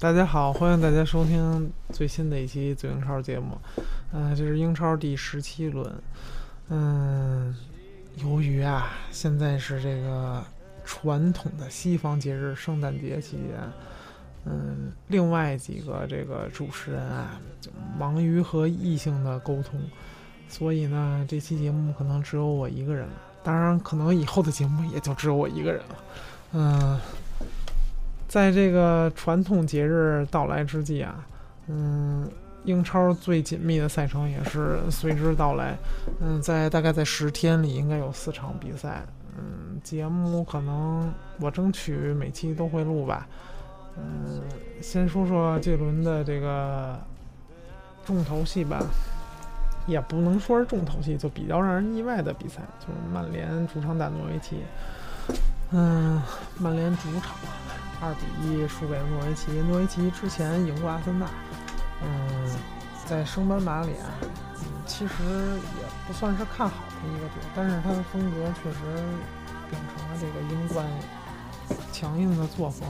大家好，欢迎大家收听最新的一期最英超节目。嗯、这是英超第十七轮。嗯，由于啊，现在是这个传统的西方节日圣诞节期间，嗯，另外几个这个主持人啊，就忙于和异性的沟通，所以呢，这期节目可能只有我一个人了。当然，可能以后的节目也就只有我一个人了。嗯。在这个传统节日到来之际啊，嗯，英超最紧密的赛程也是随之到来。嗯，在大概在十天里，应该有四场比赛。嗯，节目可能我争取每期都会录吧。嗯，先说说这轮的这个重头戏吧，也不能说是重头戏，就比较让人意外的比赛，就是曼联主场打诺维奇。嗯，曼联主场。二比一输给诺维奇。诺维奇之前赢过阿森纳，嗯，在升班马里啊，嗯，其实也不算是看好的一个队，但是他的风格确实秉承了这个英冠强硬的作风。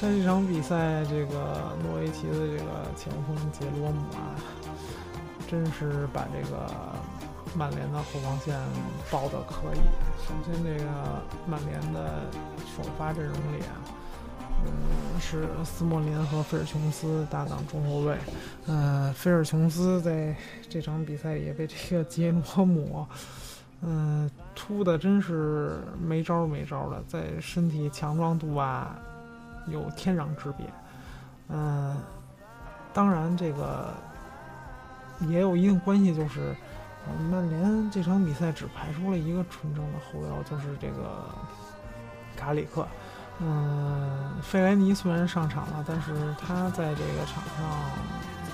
在这场比赛，这个诺维奇的这个前锋杰罗姆啊，真是把这个曼联的后防线包的可以。首先，这个曼联的首发阵容里啊。嗯，是斯莫林和菲尔琼斯搭档中后卫。嗯，菲尔琼斯在这场比赛里被这个杰罗姆，嗯，突的真是没招没招的，在身体强壮度啊有天壤之别。嗯，当然这个也有一定关系，就是曼联这场比赛只排出了一个纯正的后腰，就是这个卡里克。嗯，费莱尼虽然上场了，但是他在这个场上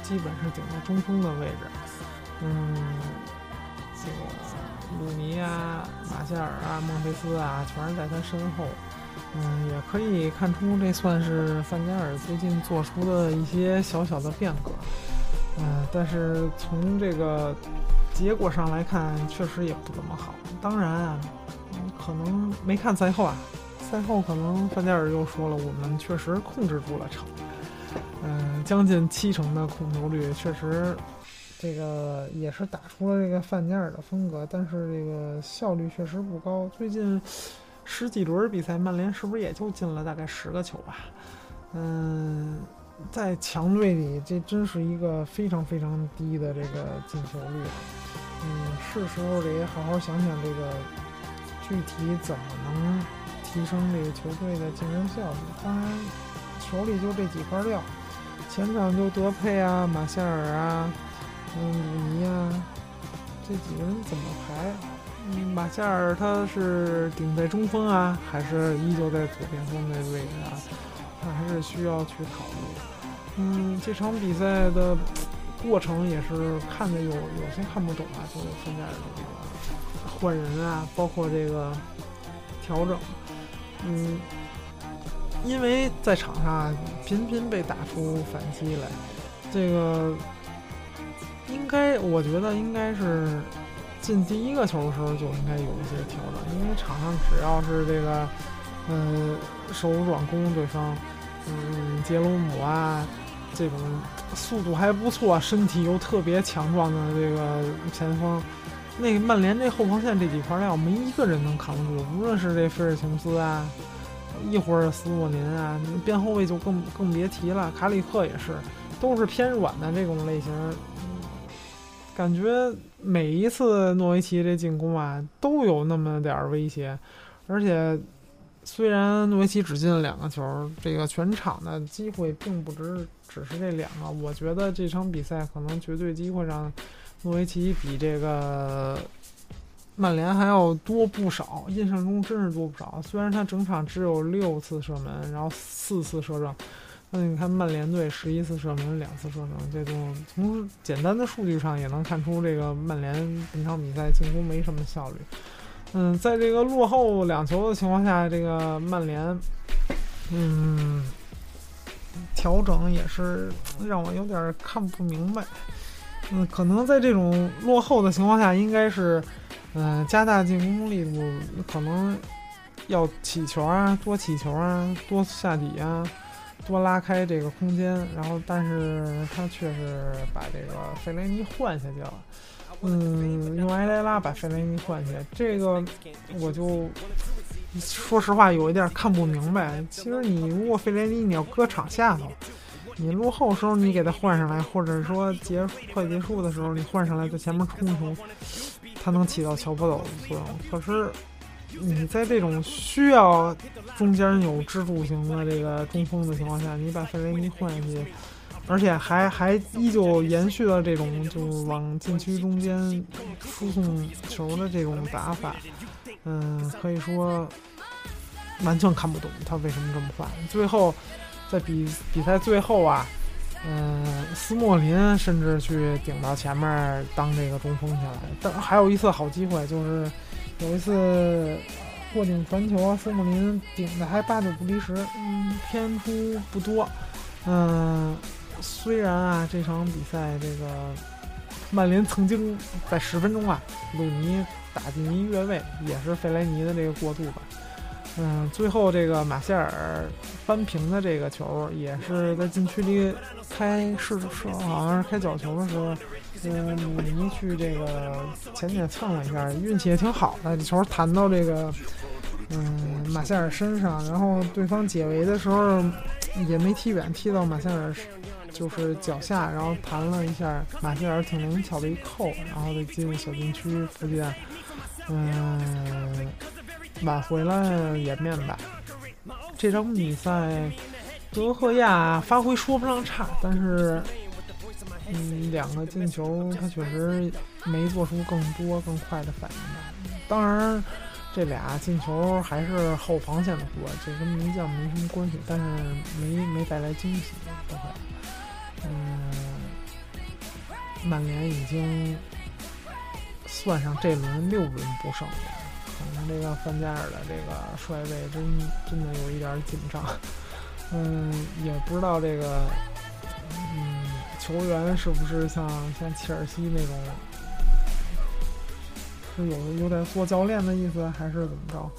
基本是顶在中锋的位置。嗯，这个鲁尼啊、马夏尔啊、孟菲斯啊，全是在他身后。嗯，也可以看出这算是范加尔最近做出的一些小小的变革。嗯，但是从这个结果上来看，确实也不怎么好。当然啊，可能没看赛后啊。赛后可能范加尔又说了，我们确实控制住了场，嗯，将近七成的控球率，确实，这个也是打出了这个范加尔的风格，但是这个效率确实不高。最近十几轮比赛，曼联是不是也就进了大概十个球吧？嗯，在强队里，这真是一个非常非常低的这个进球率。嗯，是时候得好好想想这个具体怎么能。提升这个球队的竞争效率。当然，手里就这几块料，前场就德佩啊、马夏尔啊、嗯、鲁尼啊，这几个人怎么排？嗯，马夏尔他是顶在中锋啊，还是依旧在左边锋的位置啊？他还是需要去考虑。嗯，这场比赛的过程也是看着有有些看不懂啊，就是现在的这个换人啊，包括这个调整。嗯，因为在场上频频被打出反击来，这个应该我觉得应该是进第一个球的时候就应该有一些调整，因为场上只要是这个嗯手软攻对方，嗯杰罗姆啊这种速度还不错、身体又特别强壮的这个前锋。那个曼联这后防线这几块料没一个人能扛住，无论是这菲尔琼斯啊，一会儿斯莫林啊，边后卫就更更别提了，卡里克也是，都是偏软的这种类型。感觉每一次诺维奇这进攻啊，都有那么点儿威胁，而且虽然诺维奇只进了两个球，这个全场的机会并不只只是这两个，我觉得这场比赛可能绝对机会上。诺维奇比这个曼联还要多不少，印象中真是多不少。虽然他整场只有六次射门，然后四次射正，那你看曼联队十一次射门，两次射正，这种从简单的数据上也能看出这个曼联本场比赛进攻没什么效率。嗯，在这个落后两球的情况下，这个曼联，嗯，调整也是让我有点看不明白。嗯，可能在这种落后的情况下，应该是，嗯，加大进攻力度，可能要起球啊，多起球啊，多下底啊，多拉开这个空间，然后但是他却是把这个费雷尼换下去了。嗯，用埃莱拉把费雷尼换下，这个我就说实话有一点看不明白。其实你如果费雷尼你要搁场下头，你落后时候你给他换上来，或者说结快结束的时候你换上来在前面冲冲，它能起到桥坡斗的作用。可是你在这种需要中间有支柱型的这个中锋的情况下，你把费雷尼换下去。而且还还依旧延续了这种就往禁区中间输送球的这种打法，嗯，可以说完全看不懂他为什么这么换。最后在比比赛最后啊，嗯，斯莫林甚至去顶到前面当这个中锋去了。但还有一次好机会，就是有一次过顶传球，斯莫林顶的还八九不离十，嗯，偏出不多，嗯。虽然啊，这场比赛这个曼联曾经在十分钟啊，鲁尼打进一越位，也是费莱尼的这个过渡吧。嗯，最后这个马歇尔扳平的这个球，也是在禁区里开是是好像是开角球的时候，嗯，鲁尼去这个前点蹭了一下，运气也挺好的，球弹到这个嗯马歇尔身上，然后对方解围的时候也没踢远，踢到马歇尔。就是脚下，然后弹了一下，马歇尔挺灵巧的一扣，然后就进入小禁区附近，嗯，挽回了颜面吧。这场比赛，德赫亚发挥说不上差，但是，嗯，两个进球他确实没做出更多更快的反应吧。当然，这俩进球还是后防线的锅，这跟门将没什么关系，但是没没带来惊喜，德赫亚。嗯，曼联已经算上这轮六轮不胜了，这个范加尔的这个帅位真真的有一点紧张。嗯，也不知道这个嗯球员是不是像像切尔西那种是有有点做教练的意思，还是怎么着？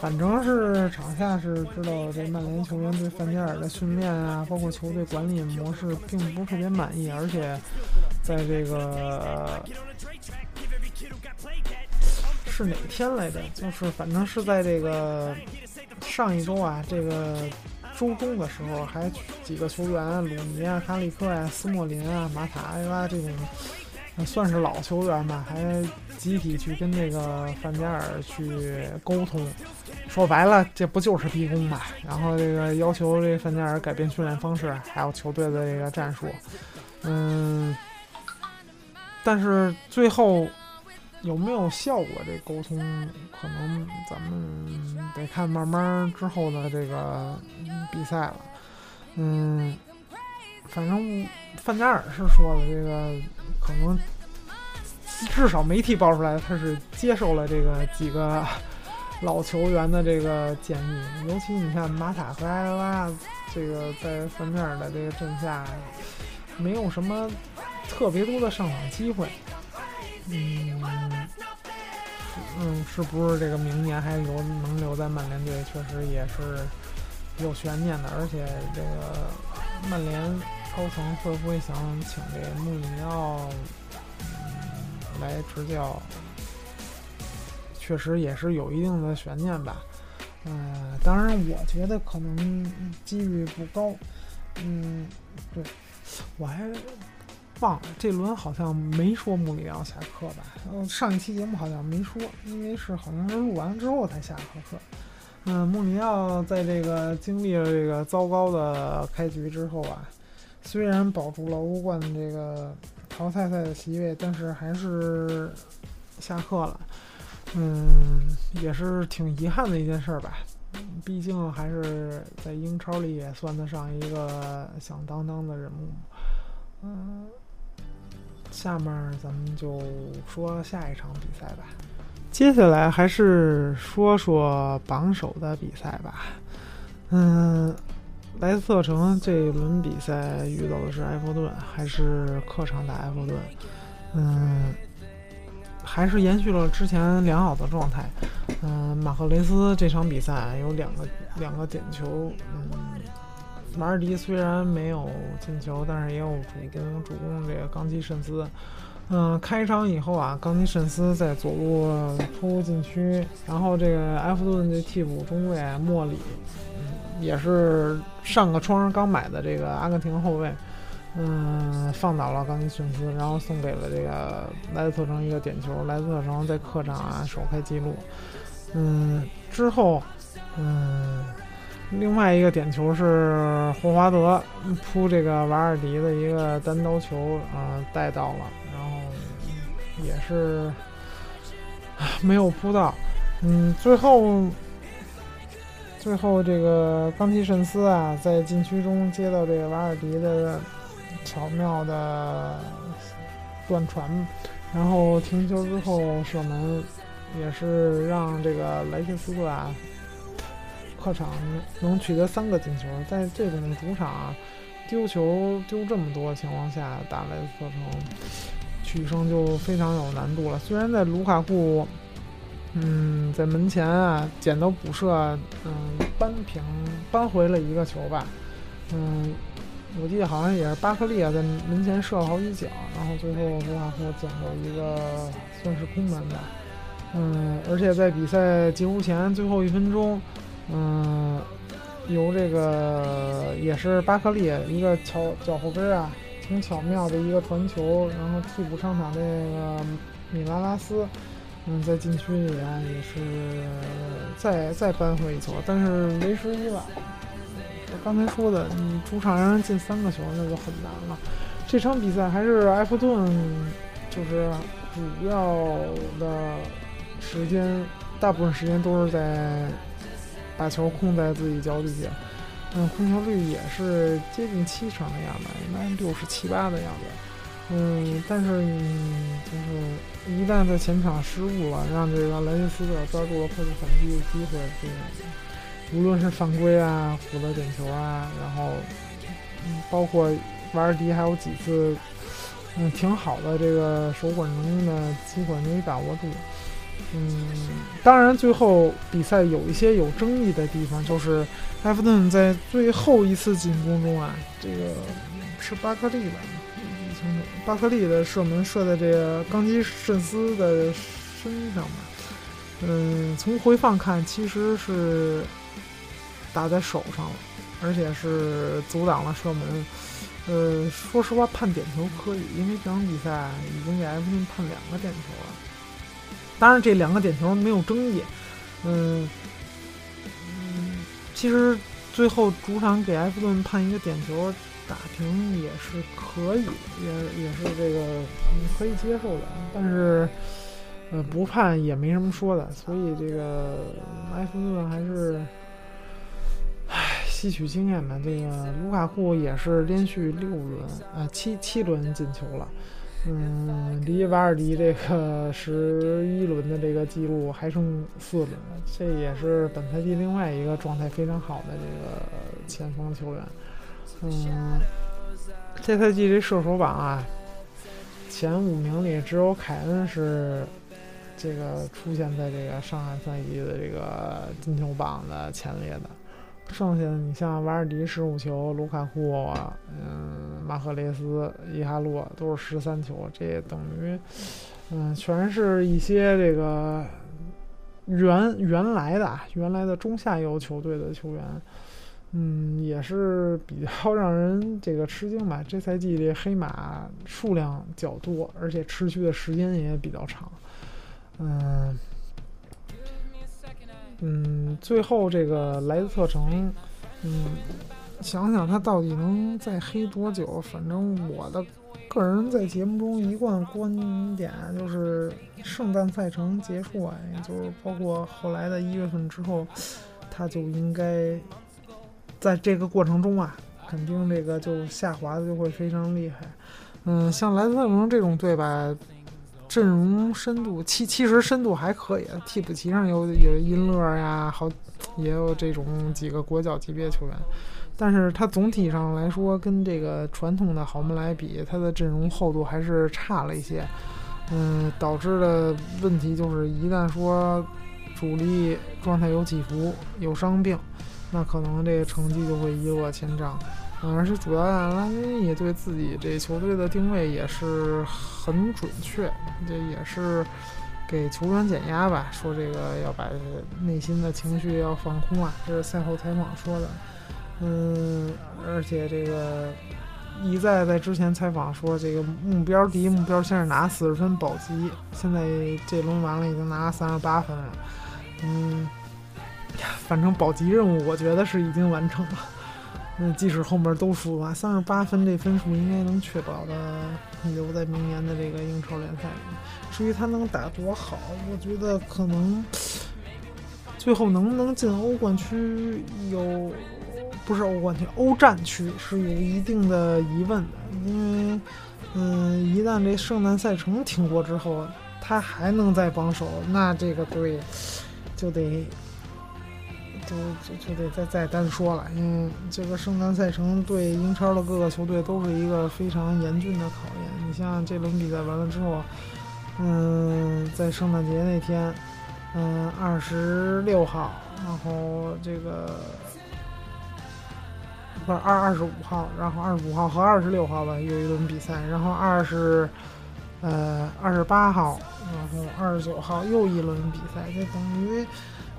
反正是场下是知道这曼联球员对范加尔的训练啊，包括球队管理模式，并不是特别满意。而且，在这个是哪天来着？就是反正是在这个上一周啊，这个周中的时候，还几个球员，鲁尼啊、卡里克呀、斯莫林啊、马塔埃拉这种。算是老球员吧，还集体去跟这个范加尔去沟通。说白了，这不就是逼宫嘛？然后这个要求这范加尔改变训练方式，还有球队的这个战术。嗯，但是最后有没有效果？这沟通可能咱们得看慢慢之后的这个比赛了。嗯，反正范加尔是说了这个。可能至少媒体爆出来，他是接受了这个几个老球员的这个建议。尤其你看马塔和埃拉，这个在范面的这个阵下，没有什么特别多的上场机会。嗯，嗯，是不是这个明年还留能留在曼联队，确实也是有悬念的。而且这个曼联。高层会不会想请这穆里尼奥嗯来执教？确实也是有一定的悬念吧。嗯，当然，我觉得可能几率不高。嗯，对，我还忘了这轮好像没说穆里尼奥下课吧？嗯，上一期节目好像没说，因为是好像是录完之后才下课。嗯，穆里奥在这个经历了这个糟糕的开局之后啊。虽然保住了欧冠这个淘汰赛的席位，但是还是下课了。嗯，也是挺遗憾的一件事吧。毕竟还是在英超里也算得上一个响当当的人物。嗯，下面咱们就说下一场比赛吧。接下来还是说说榜首的比赛吧。嗯。莱斯特城这一轮比赛遇到的是埃弗顿，还是客场打埃弗顿？嗯，还是延续了之前良好的状态。嗯，马赫雷斯这场比赛有两个两个点球，嗯，马尔迪虽然没有进球，但是也有主攻，主攻这个冈基慎斯。嗯，开场以后啊，冈基慎斯在左路突入禁区，然后这个埃弗顿的替补中卫莫里，嗯，也是上个窗刚买的这个阿根廷后卫，嗯，放倒了冈基慎斯，然后送给了这个莱斯特城一个点球，莱斯特城在客场啊首开纪录。嗯，之后，嗯。另外一个点球是霍华德扑这个瓦尔迪的一个单刀球啊带到了，然后也是 没有扑到。嗯，最后最后这个冈提慎斯啊在禁区中接到这个瓦尔迪的巧妙的断传，然后停球之后射门，也是让这个莱切斯特啊。客场能取得三个进球，在这种主场丢球丢这么多情况下打莱斯特城，取胜就非常有难度了。虽然在卢卡库，嗯，在门前啊捡到补射，嗯，扳平扳回了一个球吧，嗯，我记得好像也是巴克利啊在门前射了好几脚，然后最后卢卡库捡到一个算是空门吧，嗯，而且在比赛结束前最后一分钟。嗯，由这个也是巴克利一个巧脚后跟啊，挺巧妙的一个传球，然后替补上场这个米拉拉斯，嗯，在禁区里啊也是再再扳回一球，但是为时已晚。我刚才说的，你主场让人进三个球那就很难了。这场比赛还是埃弗顿，就是主要的时间，大部分时间都是在。把球控在自己脚底下，嗯，控球率也是接近七成的样子，应该六十七八的样子，嗯，但是就是一旦在前场失误了，让这个莱切斯特抓住了快速反击的机会，这个无论是犯规啊，获得点球啊，然后包括瓦尔迪还有几次嗯挺好的这个手管能力的机会没把握住。嗯，当然，最后比赛有一些有争议的地方，就是埃弗顿在最后一次进攻中啊，这个是巴克利吧？巴克利的射门射在这个冈基慎斯的身上吧？嗯，从回放看，其实是打在手上了，而且是阻挡了射门。呃，说实话，判点球可以，因为这场比赛已经给埃弗顿判两个点球了。当然，这两个点球没有争议。嗯嗯，其实最后主场给埃弗顿判一个点球打平也是可以，也也是这个可以接受的。但是，呃，不判也没什么说的。所以这个埃弗顿还是，唉，吸取经验吧。这个卢卡库也是连续六轮啊七七轮进球了。嗯，离瓦尔迪这个十一轮的这个记录还剩四轮，这也是本赛季另外一个状态非常好的这个前锋球员。嗯，这赛季这射手榜啊，前五名里只有凯恩是这个出现在这个上海赛季的这个金球榜的前列的。剩下的你像瓦尔迪十五球，卢卡库，嗯，马赫雷斯、伊哈洛都是十三球，这等于，嗯，全是一些这个原原来的原来的中下游球队的球员，嗯，也是比较 让人这个吃惊吧。这赛季这黑马数量较多，而且持续的时间也比较长，嗯。嗯，最后这个莱斯特城，嗯，想想他到底能再黑多久？反正我的个人在节目中一贯观点就是，圣诞赛程结束啊，就是包括后来的一月份之后，他就应该在这个过程中啊，肯定这个就下滑的就会非常厉害。嗯，像莱斯特城这种队吧。阵容深度，其其实深度还可以，替补席上有有因勒呀，好也有这种几个国脚级别球员，但是他总体上来说，跟这个传统的豪门来比，他的阵容厚度还是差了一些。嗯，导致的问题就是，一旦说主力状态有起伏、有伤病，那可能这个成绩就会一落千丈。而且主教练拉金也对自己这球队的定位也是很准确，这也是给球员减压吧，说这个要把内心的情绪要放空啊，这是赛后采访说的。嗯，而且这个一再在之前采访说，这个目标第一目标先是拿四十分保级，现在这轮完了已经拿了三十八分了。嗯，反正保级任务我觉得是已经完成了。嗯，即使后面都输了，三十八分这分数应该能确保的留在明年的这个英超联赛里。至于他能打多好，我觉得可能最后能不能进欧冠区有，不是欧冠区，欧战区是有一定的疑问的。因为，嗯，一旦这圣诞赛程挺过之后，他还能再榜首，那这个队就得。就就就得再再单说了，因为这个圣诞赛程对英超的各个球队都是一个非常严峻的考验。你像这轮比赛完了之后，嗯，在圣诞节那天，嗯，二十六号，然后这个不是二二十五号，然后二十五号和二十六号吧有一轮比赛，然后二十呃二十八号，然后二十九号又一轮比赛，就等于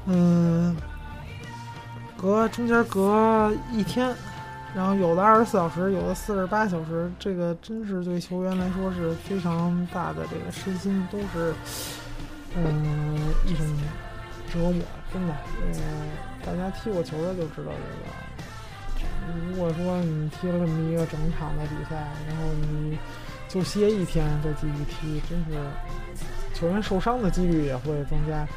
嗯。隔中间隔一天，然后有的二十四小时，有的四十八小时，这个真是对球员来说是非常大的这个身心都是，嗯，一种折磨，真的。嗯，大家踢过球的就知道这个。如果说你踢了这么一个整场的比赛，然后你就歇一天再继续踢，真是球员受伤的几率也会增加。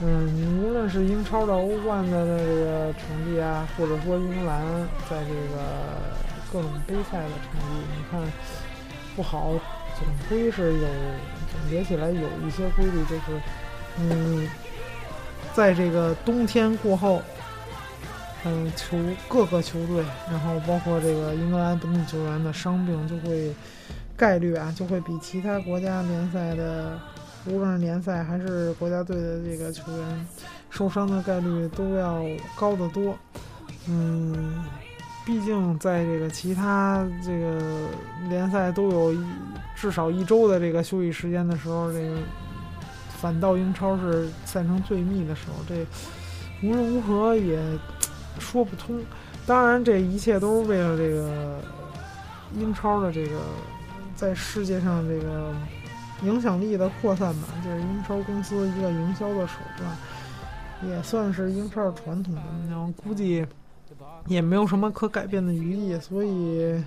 嗯，无论是英超的、欧冠的这个成绩啊，或者说英格兰在这个各种杯赛的成绩，你看不好，总归是有总结起来有一些规律，就是嗯，在这个冬天过后，嗯，球各个球队，然后包括这个英格兰本土球员的伤病就会概率啊，就会比其他国家联赛的。无论是联赛还是国家队的这个球员，受伤的概率都要高得多。嗯，毕竟在这个其他这个联赛都有一至少一周的这个休息时间的时候，这个反倒英超是赛程最密的时候，这无论如何也说不通。当然，这一切都是为了这个英超的这个在世界上这个。影响力的扩散吧，就是英超公司一个营销的手段，也算是英超传统的。然后估计也没有什么可改变的余地，所以，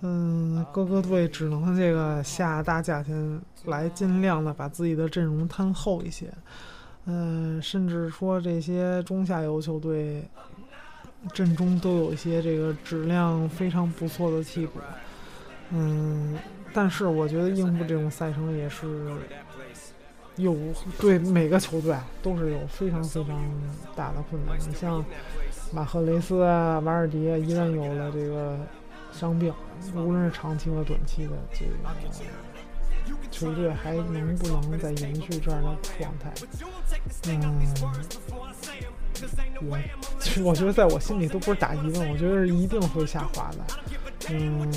嗯，各个队只能这个下大价钱来尽量的把自己的阵容摊厚一些。嗯，甚至说这些中下游球队阵中都有一些这个质量非常不错的替补。嗯。但是我觉得应付这种赛程也是有对每个球队都是有非常非常大的困难。你像马赫雷斯啊、瓦尔迪一旦有了这个伤病，无论是长期和短期的，这个球队还能不能再延续这样的状态？嗯，我我觉得在我心里都不是打疑问，我觉得是一定会下滑的。嗯，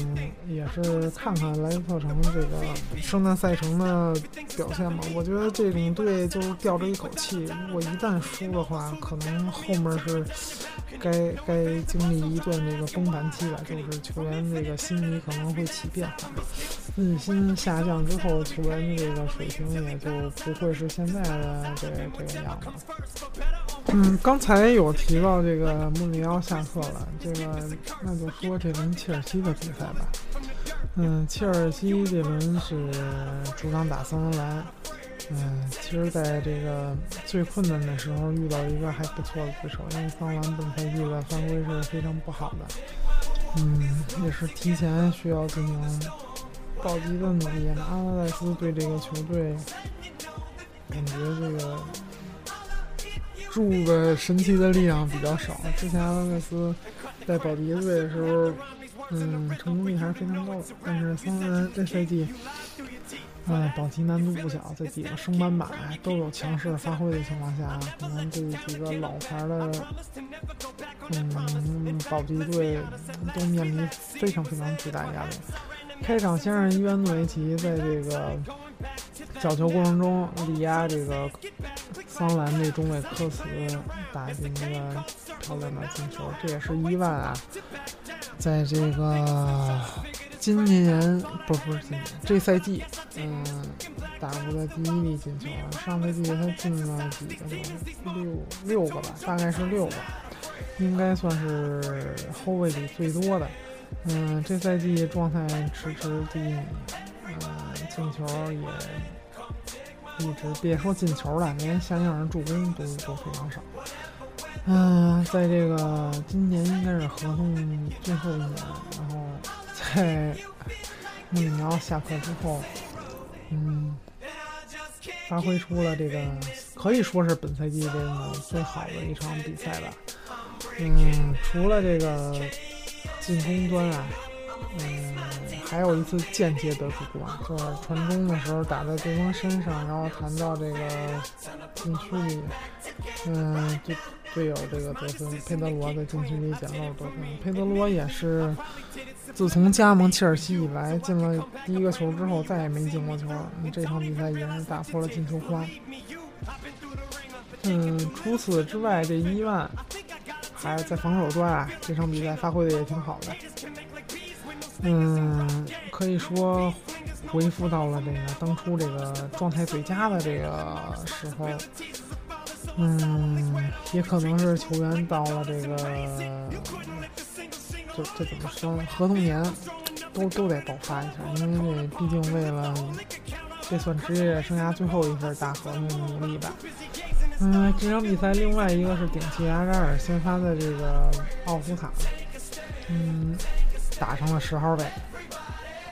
也是看看莱斯特城这个圣诞赛程的表现吧。我觉得这种队就吊着一口气，如果一旦输的话，可能后面是该该经历一段这个崩盘期吧。就是球员这个心理可能会起变化，信心下降之后，球员的这个水平也就不会是现在的这这个样子。嗯，刚才有提到这个穆里尼奥下课了，这个那就说这轮切尔西的比赛吧。嗯，切尔西这轮是主场打桑德兰。嗯，其实在这个最困难的时候遇到一个还不错的对手，因为桑兰本赛季的犯规是非常不好的。嗯，也是提前需要进行保级的努力。阿拉戴斯对这个球队，感觉这个。注的神奇的力量比较少。之前阿拉克斯在保级队的时候，嗯，成功率还是非常高的。但是桑兰这赛季，嗯，保级难度不小，在几个升班马都有强势发挥的情况下，可能对几个老牌的嗯，保级队都面临非常非常巨大压力。开场先让伊万诺维奇在这个角球过程中力压这个桑兰这中卫科斯，打进一个漂亮的进球。这也是伊万啊，在这个今年不是不是今年这赛季，嗯，打过的第一粒进球。上赛季他进了几个球？六六个吧，大概是六个，应该算是后卫里最多的。嗯，这赛季状态迟迟第一名，嗯，进球也一直别说进球了，连像样的助攻都都非常少。嗯，在这个今年应该是合同最后一年，然后在穆里尼奥下课之后，嗯，发挥出了这个可以说是本赛季这个最好的一场比赛吧。嗯，除了这个。进攻端啊，嗯，还有一次间接得主啊，就是传中的时候打在对方身上，然后弹到这个禁区里，嗯，队队友这个得分，佩德罗在禁区里捡漏得分。佩德罗也是自从加盟切尔西以来，进了第一个球之后再也没进过球。这场比赛也是打破了进球荒。嗯，除此之外，这伊万。还在防守端啊，这场比赛发挥的也挺好的。嗯，可以说恢复到了这个当初这个状态最佳的这个时候。嗯，也可能是球员到了这个，这这怎么说呢？合同年都都得爆发一下，因为这毕竟为了这算职业生涯最后一份大合同努力吧。嗯，这场比赛另外一个是顶替阿扎尔先发的这个奥斯卡，嗯，打成了十号位。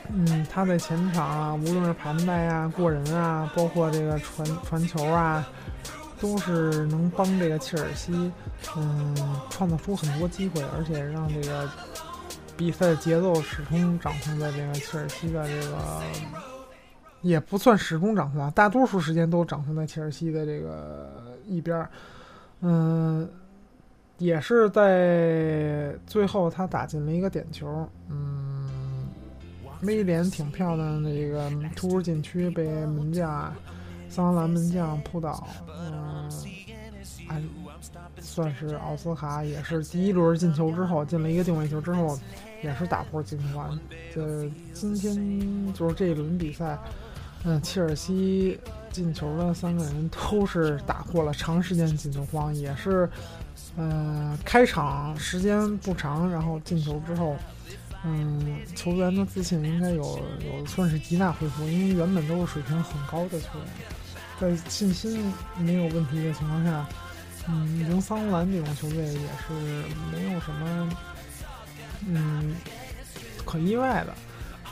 嗯，他在前场啊，无论是盘带啊、过人啊，包括这个传传球啊，都是能帮这个切尔西，嗯，创造出很多机会，而且让这个比赛节奏始终掌控在这个切尔西的这个。也不算始终掌控啊，大多数时间都掌控在切尔西的这个一边儿。嗯，也是在最后他打进了一个点球。嗯，威廉挺漂亮的这个突入禁区被门将桑兰门将扑倒。嗯，哎，算是奥斯卡也是第一轮进球之后进了一个定位球之后，也是打破进球荒。这今天就是这一轮比赛。嗯，切尔西进球的三个人都是打破了长时间进球荒，也是，呃，开场时间不长，然后进球之后，嗯，球员的自信应该有有算是极大恢复，因为原本都是水平很高的球员，在信心没有问题的情况下，嗯，赢桑兰这种球队也是没有什么，嗯，可意外的。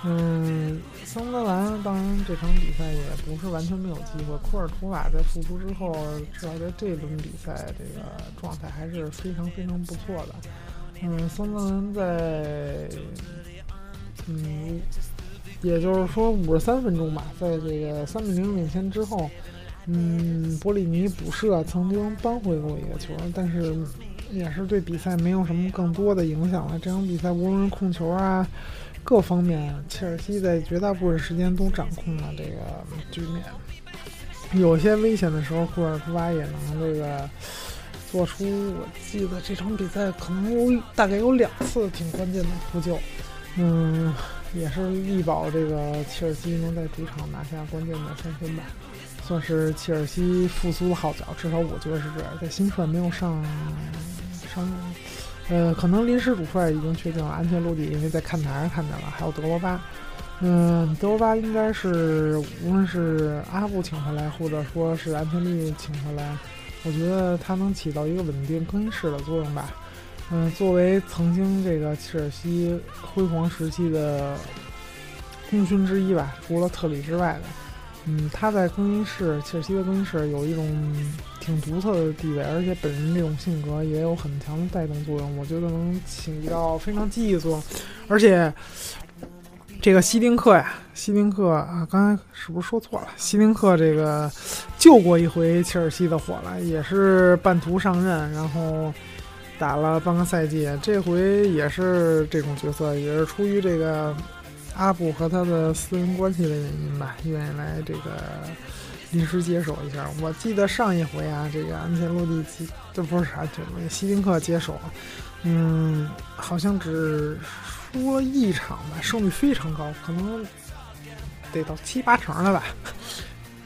嗯，桑德兰当然这场比赛也不是完全没有机会。库尔图瓦在复出之后，至少在这轮比赛这个状态还是非常非常不错的。嗯，桑德兰在，嗯，也就是说五十三分钟吧，在这个三比零领先之后，嗯，博里尼补射曾经扳回过一个球，但是也是对比赛没有什么更多的影响了。这场比赛无论是控球啊。各方面，切尔西在绝大部分时间都掌控了这个局面。有些危险的时候，库尔图瓦也能这个做出。我记得这场比赛可能有大概有两次挺关键的扑救，嗯，也是力保这个切尔西能在主场拿下关键的三分吧，算是切尔西复苏的号角。至少我觉得是这样。在新帅没有上上。呃，可能临时主帅已经确定了，安切洛蒂因为在看台上看见了，还有德罗巴。嗯，德罗巴应该是无论是阿布请回来，或者说是安切利请回来，我觉得他能起到一个稳定更衣室的作用吧。嗯，作为曾经这个切尔西辉煌时期的功勋之一吧，除了特里之外的。嗯，他在更衣室，切尔西的更衣室有一种挺独特的地位，而且本人这种性格也有很强的带动作用，我觉得能起到非常积极作用。而且，这个希丁克呀，希丁克啊，刚才是不是说错了？希丁克这个救过一回切尔西的火了，也是半途上任，然后打了半个赛季，这回也是这种角色，也是出于这个阿布和他的私人关系的原因吧，愿意来这个临时接手一下。我记得上一回啊，这个安切洛蒂接，这不是安切洛蒂，希丁克接手，嗯，好像只输了一场吧，胜率非常高，可能得到七八成了吧。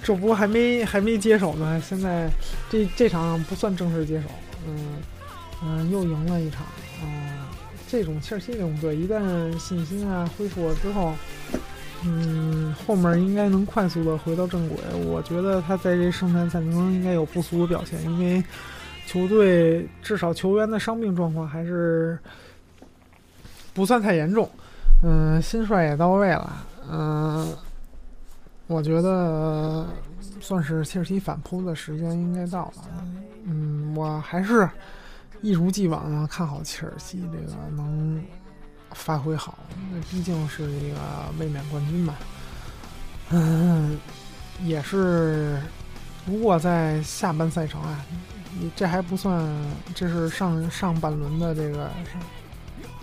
这不还没还没接手呢，现在这这场不算正式接手，嗯嗯，又赢了一场，嗯，这种切尔西这种队，一旦信心啊恢复了之后，嗯，后面应该能快速的回到正轨。我觉得他在这圣诞赛中应该有不俗的表现，因为球队至少球员的伤病状况还是不算太严重，嗯，新帅也到位了，嗯。我觉得算是切尔西反扑的时间应该到了。嗯，我还是一如既往的看好切尔西这个能发挥好，那毕竟是一个卫冕冠军嘛。嗯，也是。不过在下半赛程啊，你这还不算，这是上上半轮的这个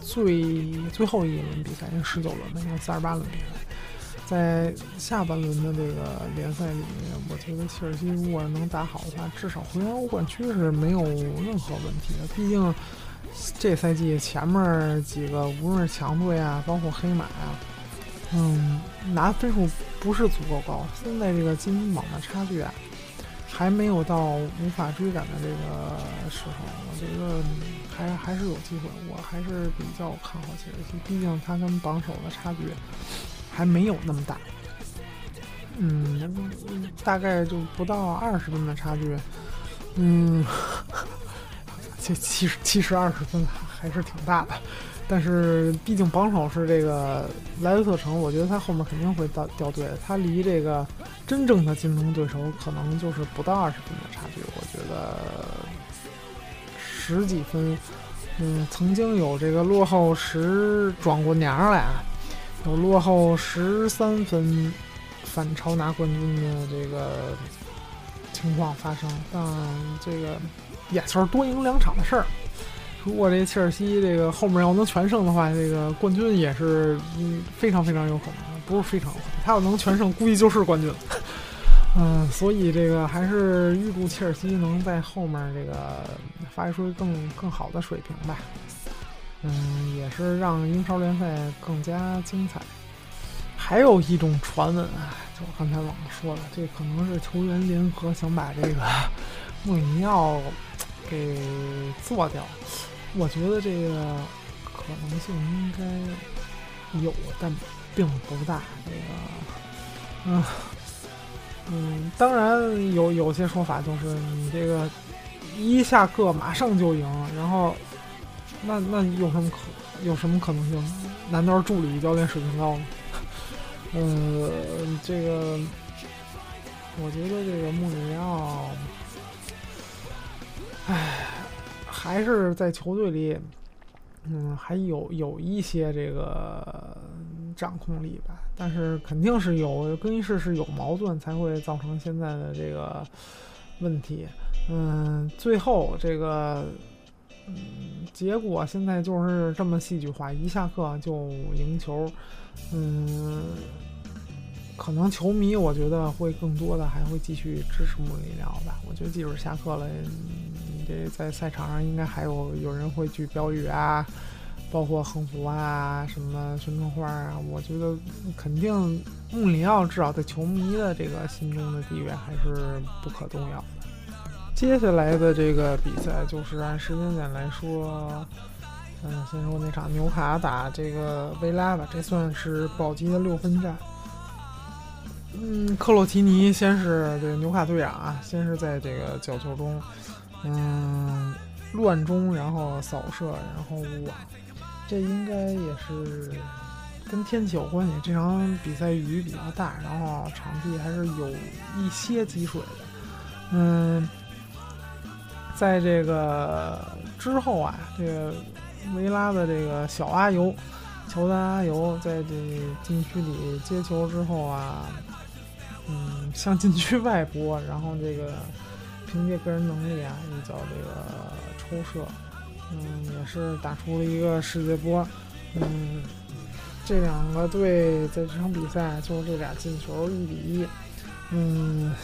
最最后一轮比赛，因为十九轮的，因为三十八轮比赛。在下半轮的这个联赛里面，我觉得切尔西如果能打好的话，至少回欧冠区是没有任何问题的。毕竟这赛季前面几个无论是强队啊，包括黑马啊，嗯，拿分数不是足够高。现在这个金榜的差距啊，还没有到无法追赶的这个时候。我觉得还还是有机会，我还是比较看好切尔西。毕竟他跟榜首的差距。还没有那么大，嗯，大概就不到二十分的差距，嗯，这七十七十二十分还是挺大的，但是毕竟榜首是这个莱斯特城，我觉得他后面肯定会掉掉队，他离这个真正的竞争对手可能就是不到二十分的差距，我觉得十几分，嗯，曾经有这个落后十转过年来啊。有落后十三分反超拿冠军的这个情况发生，但这个也算是多赢两场的事儿。如果这切尔西这个后面要能全胜的话，这个冠军也是嗯非常非常有可能，不是非常有可能，他要能全胜，估计就是冠军。嗯，所以这个还是预祝切尔西能在后面这个发挥出更更好的水平吧。嗯，也是让英超联赛更加精彩。还有一种传闻啊，就刚才网上说的，这可能是球员联合想把这个 穆里尼奥给做掉。我觉得这个可能性应该有，但并不大。这个，嗯嗯，当然有有些说法就是你这个一下课马上就赢，然后。那那有什么可有什么可能性？难道助理教练水平高吗？呃，这个，我觉得这个穆里尼奥，唉，还是在球队里，嗯，还有有一些这个掌控力吧。但是肯定是有更衣室是有矛盾，才会造成现在的这个问题。嗯，最后这个。嗯，结果现在就是这么戏剧化，一下课就赢球。嗯，可能球迷我觉得会更多的还会继续支持穆里尼奥吧。我觉得即使下课了，这在赛场上应该还有有人会举标语啊，包括横幅啊，什么宣传画啊。我觉得肯定穆里奥至少在球迷的这个心中的地位还是不可动摇的。接下来的这个比赛就是按时间点来说，嗯，先说那场纽卡打这个维拉吧，这算是保级的六分战。嗯，克洛提尼先是这个纽卡队长啊，先是在这个角球中，嗯，乱中，然后扫射，然后误网，这应该也是跟天气有关系。这场比赛雨比较大，然后场地还是有一些积水的，嗯。在这个之后啊，这个维拉的这个小阿尤，乔丹阿尤在这禁区里接球之后啊，嗯，向禁区外拨，然后这个凭借个人能力啊，一脚这个抽射，嗯，也是打出了一个世界波。嗯，这两个队在这场比赛就是这俩进球一比一。嗯，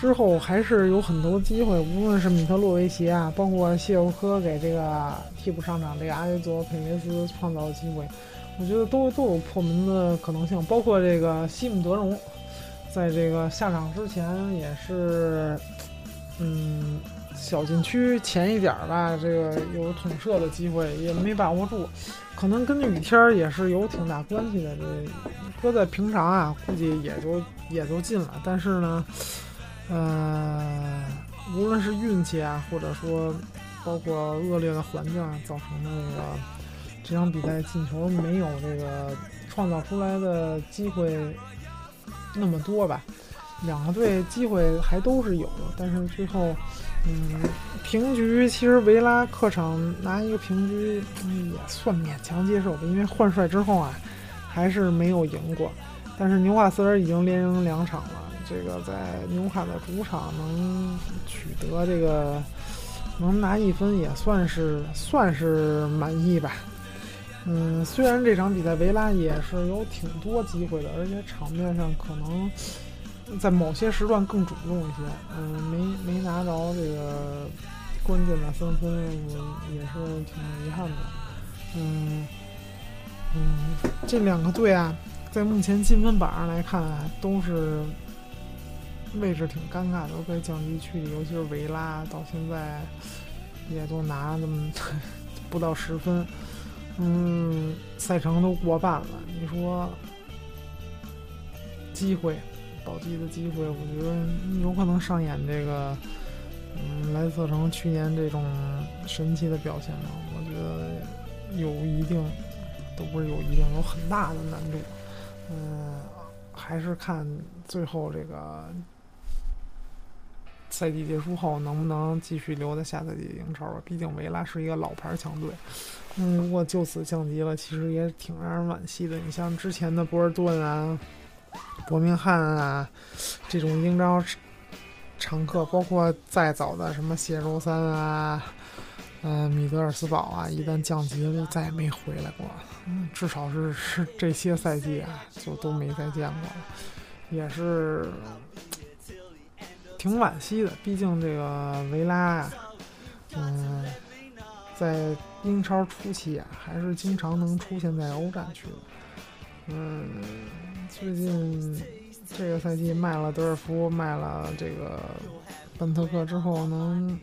之后还是有很多机会，无论是米特洛维奇啊，包括谢尔科给这个替补上场这个阿维佐佩雷斯创造的机会，我觉得都都有破门的可能性。包括这个西姆德容，在这个下场之前也是，嗯。小禁区前一点儿吧，这个有捅射的机会也没把握住，可能跟雨天儿也是有挺大关系的。这搁在平常啊，估计也就也就进了。但是呢，呃，无论是运气啊，或者说包括恶劣的环境啊，造成的这个这场比赛进球没有这个创造出来的机会那么多吧。两个队机会还都是有，但是最后。嗯，平局其实维拉客场拿一个平局也算勉强接受吧，因为换帅之后啊，还是没有赢过。但是纽卡斯尔已经连赢两场了，这个在纽卡的主场能取得这个能拿一分，也算是算是满意吧。嗯，虽然这场比赛维拉也是有挺多机会的，而且场面上可能。在某些时段更主动一些，嗯，没没拿着这个关键的三分，也是挺遗憾的。嗯嗯，这两个队啊，在目前积分榜上来看，都是位置挺尴尬的，都在降级区里。尤其是维拉，到现在也都拿那么 不到十分，嗯，赛程都过半了。你说机会？保级的机会，我觉得有可能上演这个，嗯，莱斯特城去年这种神奇的表现呢。我觉得有一定，都不是有一定，有很大的难度。嗯，还是看最后这个赛季结束后能不能继续留在下赛季英超吧。毕竟维拉是一个老牌强队，嗯，如果就此降级了，其实也挺让人惋惜的。你像之前的波尔顿啊。伯明翰啊，这种英超常客，包括再早的什么谢周三啊，嗯，米德尔斯堡啊，一旦降级了就再也没回来过。至少是是这些赛季啊，就都没再见过了，也是挺惋惜的。毕竟这个维拉啊，嗯，在英超初期啊，还是经常能出现在欧战区的。嗯。最近这个赛季卖了德尔福，卖了这个本特克之后，能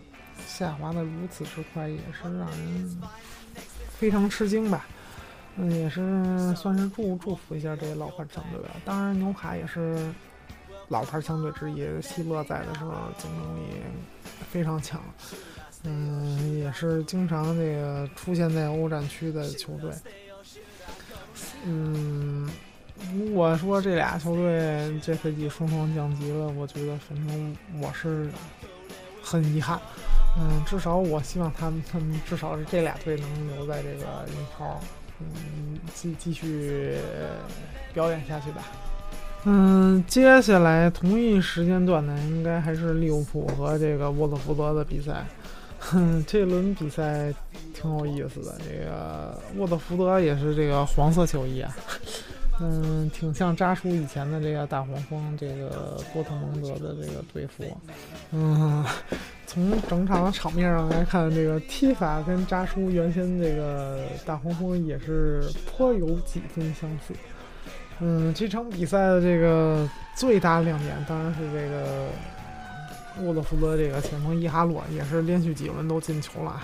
下滑的如此之快，也是让人非常吃惊吧。嗯，也是算是祝祝福一下这些老牌强队吧。当然，纽卡也是老牌强队之一，希勒在的时候竞争力非常强。嗯，也是经常这个出现在欧战区的球队。嗯。如果说这俩球队这赛季双双降级了，我觉得反正我是很遗憾。嗯，至少我希望他们，他们至少是这俩队能留在这个英超，嗯，继继续表演下去吧。嗯，接下来同一时间段呢，应该还是利物浦和这个沃特福德的比赛。哼，这轮比赛挺有意思的。这个沃特福德也是这个黄色球衣啊。嗯，挺像扎叔以前的这个大黄蜂，这个多特蒙德的这个队服。嗯，从整场的场面上来看，这个踢法跟扎叔原先这个大黄蜂也是颇有几分相似。嗯，这场比赛的这个最大亮点当然是这个沃特福德这个前锋伊哈洛，也是连续几轮都进球了。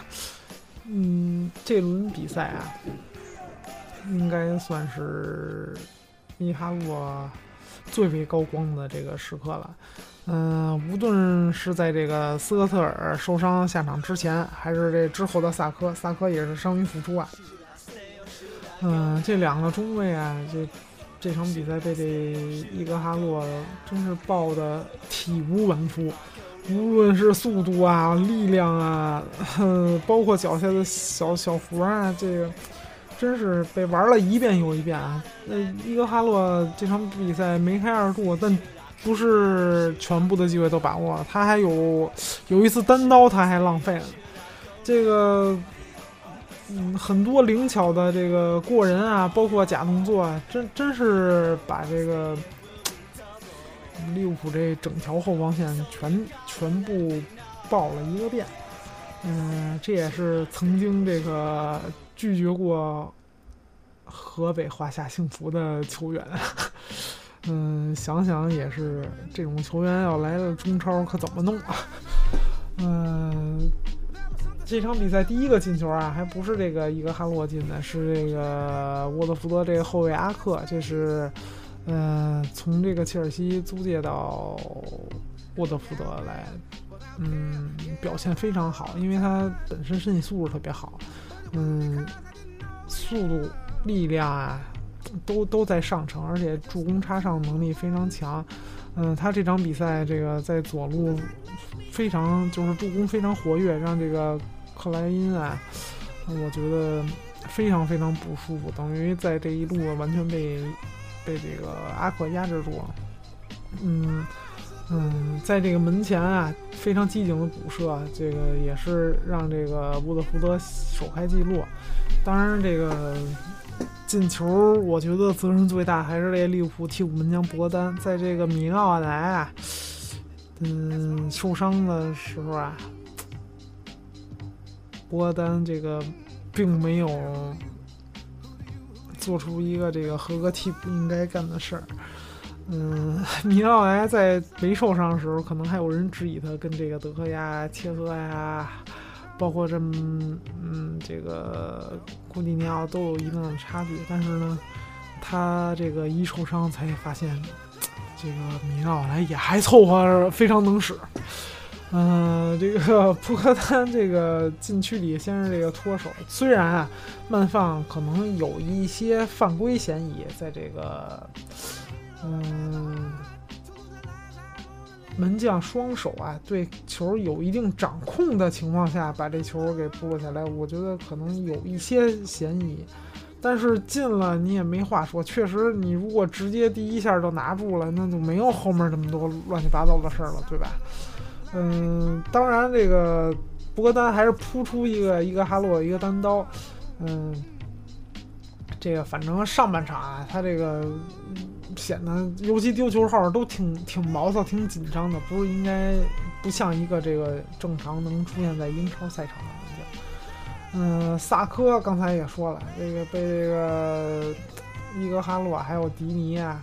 嗯，这轮比赛啊。应该算是伊哈洛最为高光的这个时刻了。嗯，无论是在这个斯科特尔受伤下场之前，还是这之后的萨科，萨科也是伤愈复出啊。嗯，这两个中卫啊，就这场比赛被这伊格哈洛真是爆的体无完肤，无论是速度啊、力量啊，包括脚下的小小活啊，这个。真是被玩了一遍又一遍啊！那伊格哈洛这场比赛梅开二度，但不是全部的机会都把握了，他还有有一次单刀他还浪费了。这个嗯，很多灵巧的这个过人啊，包括假动作啊，真真是把这个利物浦这整条后防线全全部爆了一个遍。嗯，这也是曾经这个拒绝过河北华夏幸福的球员。嗯，想想也是，这种球员要来了中超可怎么弄啊？嗯，这场比赛第一个进球啊，还不是这个伊格哈洛进的，是这个沃特福德这个后卫阿克，这是嗯从这个切尔西租借到沃特福德来。嗯，表现非常好，因为他本身身体素质特别好，嗯，速度、力量啊，都都在上乘，而且助攻插上能力非常强。嗯，他这场比赛这个在左路非常就是助攻非常活跃，让这个克莱因啊，我觉得非常非常不舒服，等于在这一路完全被被这个阿克压制住了。嗯。嗯，在这个门前啊，非常机警的补射，这个也是让这个沃特福德首开纪录。当然，这个进球，我觉得责任最大还是这利物浦替补门将博丹。在这个米奥莱啊，嗯，受伤的时候啊，博丹这个并没有做出一个这个合格替补应该干的事儿。嗯，米奥莱在没受伤的时候，可能还有人质疑他跟这个德赫亚、切赫呀，包括这嗯这个库蒂尼奥都有一定的差距。但是呢，他这个一受伤才发现，这个米奥莱也还凑合，非常能使。嗯，这个 普克丹这个禁区里先是这个脱手，虽然啊慢放可能有一些犯规嫌疑，在这个。嗯，门将双手啊，对球有一定掌控的情况下，把这球给扑了下来，我觉得可能有一些嫌疑。但是进了你也没话说，确实你如果直接第一下就拿住了，那就没有后面这么多乱七八糟的事儿了，对吧？嗯，当然这个博格丹还是扑出一个一个哈洛一个单刀，嗯，这个反正上半场啊，他这个。显得尤其丢球号都挺挺毛躁、挺紧张的，不是应该不像一个这个正常能出现在英超赛场的门将。嗯，萨科刚才也说了，这个被这个伊格哈洛还有迪尼啊，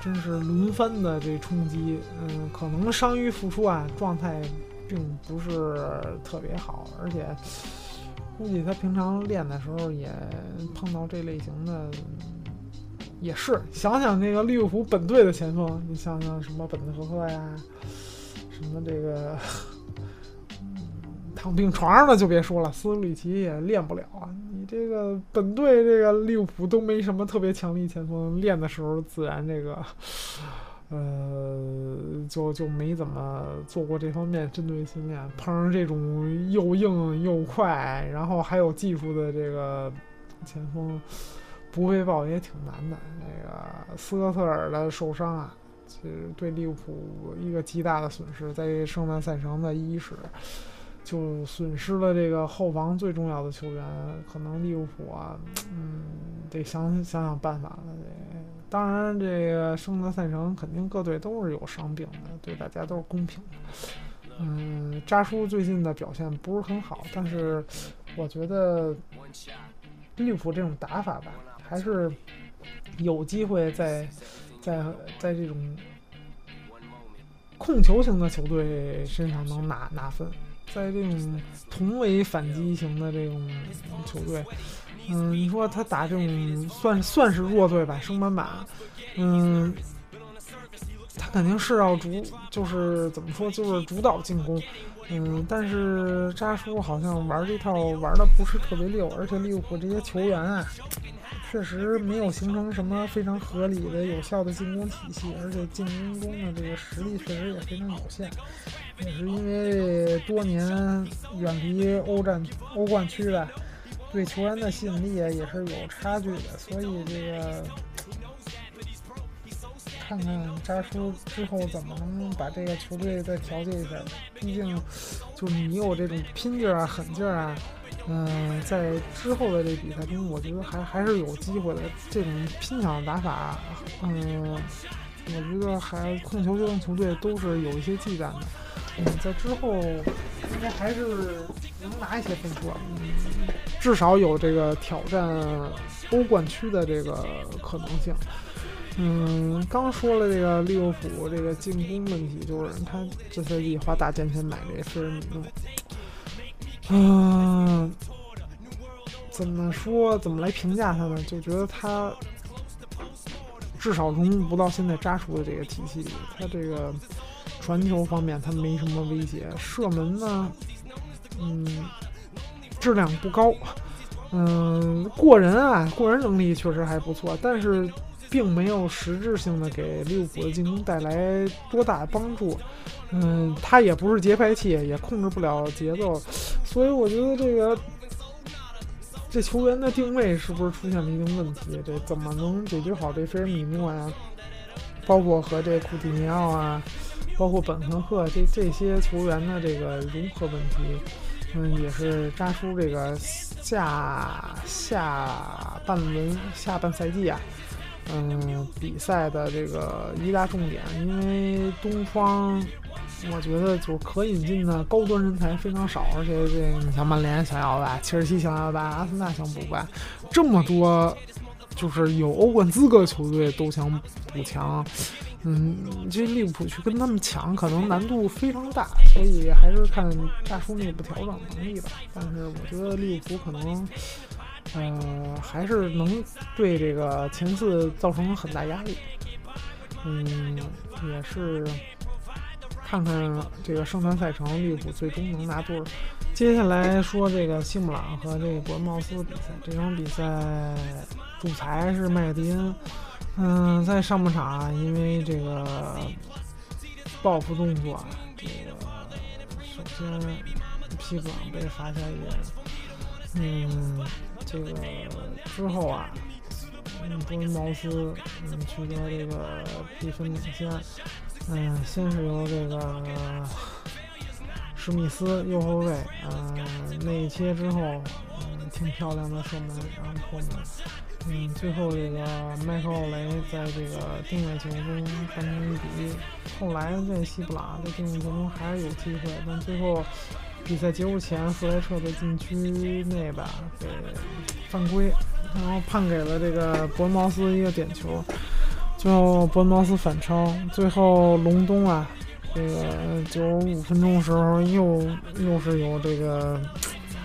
真是轮番的这冲击。嗯，可能伤愈复出啊，状态并不是特别好，而且估计他平常练的时候也碰到这类型的。也是，想想那个利物浦本队的前锋，你想想什么本泽赫呀，什么这个躺病床上的就别说了，斯里奇也练不了啊。你这个本队这个利物浦都没什么特别强力前锋，练的时候自然这个呃就就没怎么做过这方面针对训练。碰上这种又硬又快，然后还有技术的这个前锋。不被爆也挺难的。那个斯科特尔的受伤啊，其实对利物浦一个极大的损失。在圣诞赛程的伊始，就损失了这个后防最重要的球员，可能利物浦啊，嗯，得想想想办法了。当然，这个圣诞赛程肯定各队都是有伤病的，对大家都是公平的。嗯，扎叔最近的表现不是很好，但是我觉得利物浦这种打法吧。还是有机会在在在这种控球型的球队身上能拿拿分，在这种同为反击型的这种球队，嗯，你说他打这种算算是弱队吧，升班马，嗯，他肯定是要主，就是怎么说，就是主导进攻，嗯，但是扎叔好像玩这套玩的不是特别溜，而且利物浦这些球员啊。确实没有形成什么非常合理的、有效的进攻体系，而且进攻中的这个实力确实也非常有限。也是因为多年远离欧战、欧冠区的，对球员的吸引力也是有差距的。所以这个看看扎叔之后怎么能把这个球队再调节一下吧。毕竟，就你有这种拼劲儿啊、狠劲儿啊。嗯，在之后的这比赛中，我觉得还还是有机会的。这种拼抢打法，嗯，我觉得还控球队、球队都是有一些忌惮的。嗯，在之后应该还是能拿一些分数，嗯，至少有这个挑战欧冠区的这个可能性。嗯，刚说了这个利物浦这个进攻问题，就是他这赛季花大价钱买这菲尔米诺。嗯，怎么说？怎么来评价他呢？就觉得他至少融入不到现在扎叔的这个体系里。他这个传球方面他没什么威胁，射门呢，嗯，质量不高。嗯，过人啊，过人能力确实还不错，但是并没有实质性的给利物浦的进攻带来多大帮助。嗯，他也不是节拍器，也控制不了节奏，所以我觉得这个这球员的定位是不是出现了一定问题？这怎么能解决好这菲尔米诺呀？包括和这库蒂尼奥啊，包括本特赫这这些球员的这个融合问题，嗯，也是扎叔这个下下半轮下半赛季啊。嗯，比赛的这个一大重点，因为东方，我觉得就可引进的高端人才非常少，而且这你像曼联想要吧，切尔西想要吧，阿森纳想补吧，这么多就是有欧冠资格球队都想补强，嗯，这利物浦去跟他们抢，可能难度非常大，所以还是看大叔内部调整能力吧。但是我觉得利物浦可能。嗯，还是能对这个前四造成很大压力。嗯，也是看看这个圣诞赛程，利物浦最终能拿多少。接下来说这个西姆朗和这个伯恩茅斯比赛，这场比赛主裁是麦迪恩。嗯，在上半场因为这个报复动作，这个首先皮克朗被罚下一人。嗯。这个之后啊，嗯，伯恩茅斯嗯取得这个比分领先，嗯，先是由这个史密斯右后卫嗯内切之后，嗯，挺漂亮的射门，然后破门，嗯，最后这个麦克奥雷在这个定位球中扳成一比一。后来这西布朗在定位球中还是有机会，但最后。比赛结束前，弗莱彻的禁区内吧给犯规，然后判给了这个伯恩茅斯一个点球，最后伯恩茅斯反超，最后隆东啊，这个九十五分钟的时候又又是有这个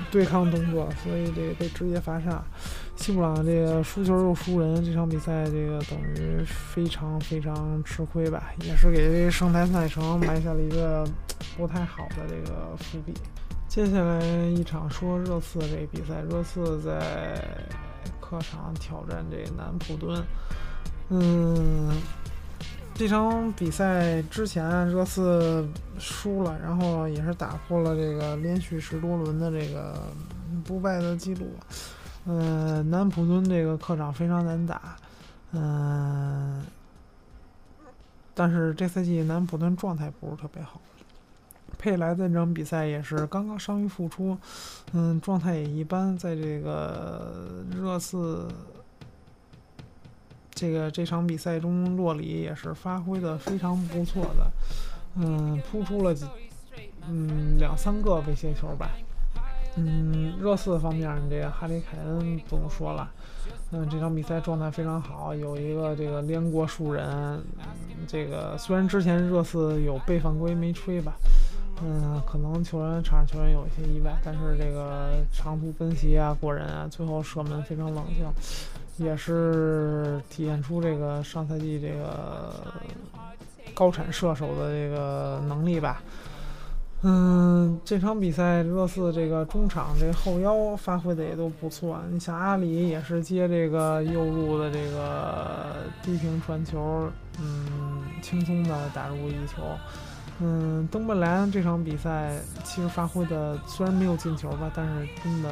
对抗动作，所以得被直接罚下。西布朗这个输球又输人，这场比赛这个等于非常非常吃亏吧，也是给这圣诞赛程埋下了一个不太好的这个伏笔。接下来一场说热刺这个比赛，热刺在客场挑战这南普敦。嗯，这场比赛之前热刺输了，然后也是打破了这个连续十多轮的这个不败的记录。嗯，南普敦这个客场非常难打，嗯，但是这赛季南普敦状态不是特别好，佩莱的这场比赛也是刚刚伤愈复出，嗯，状态也一般，在这个热刺这个这场比赛中，洛里也是发挥的非常不错的，嗯，扑出了几嗯两三个威胁球吧。嗯，热刺方面，这个哈里凯恩不用说了，嗯，这场比赛状态非常好，有一个这个连过数人，这个虽然之前热刺有被犯规没吹吧，嗯，可能球员场上球员有一些意外，但是这个长途奔袭啊，过人啊，最后射门非常冷静，也是体现出这个上赛季这个高产射手的这个能力吧。嗯，这场比赛热刺这个中场这个后腰发挥的也都不错。你像阿里也是接这个右路的这个低平传球，嗯，轻松的打入一球。嗯，登贝莱这场比赛其实发挥的虽然没有进球吧，但是真的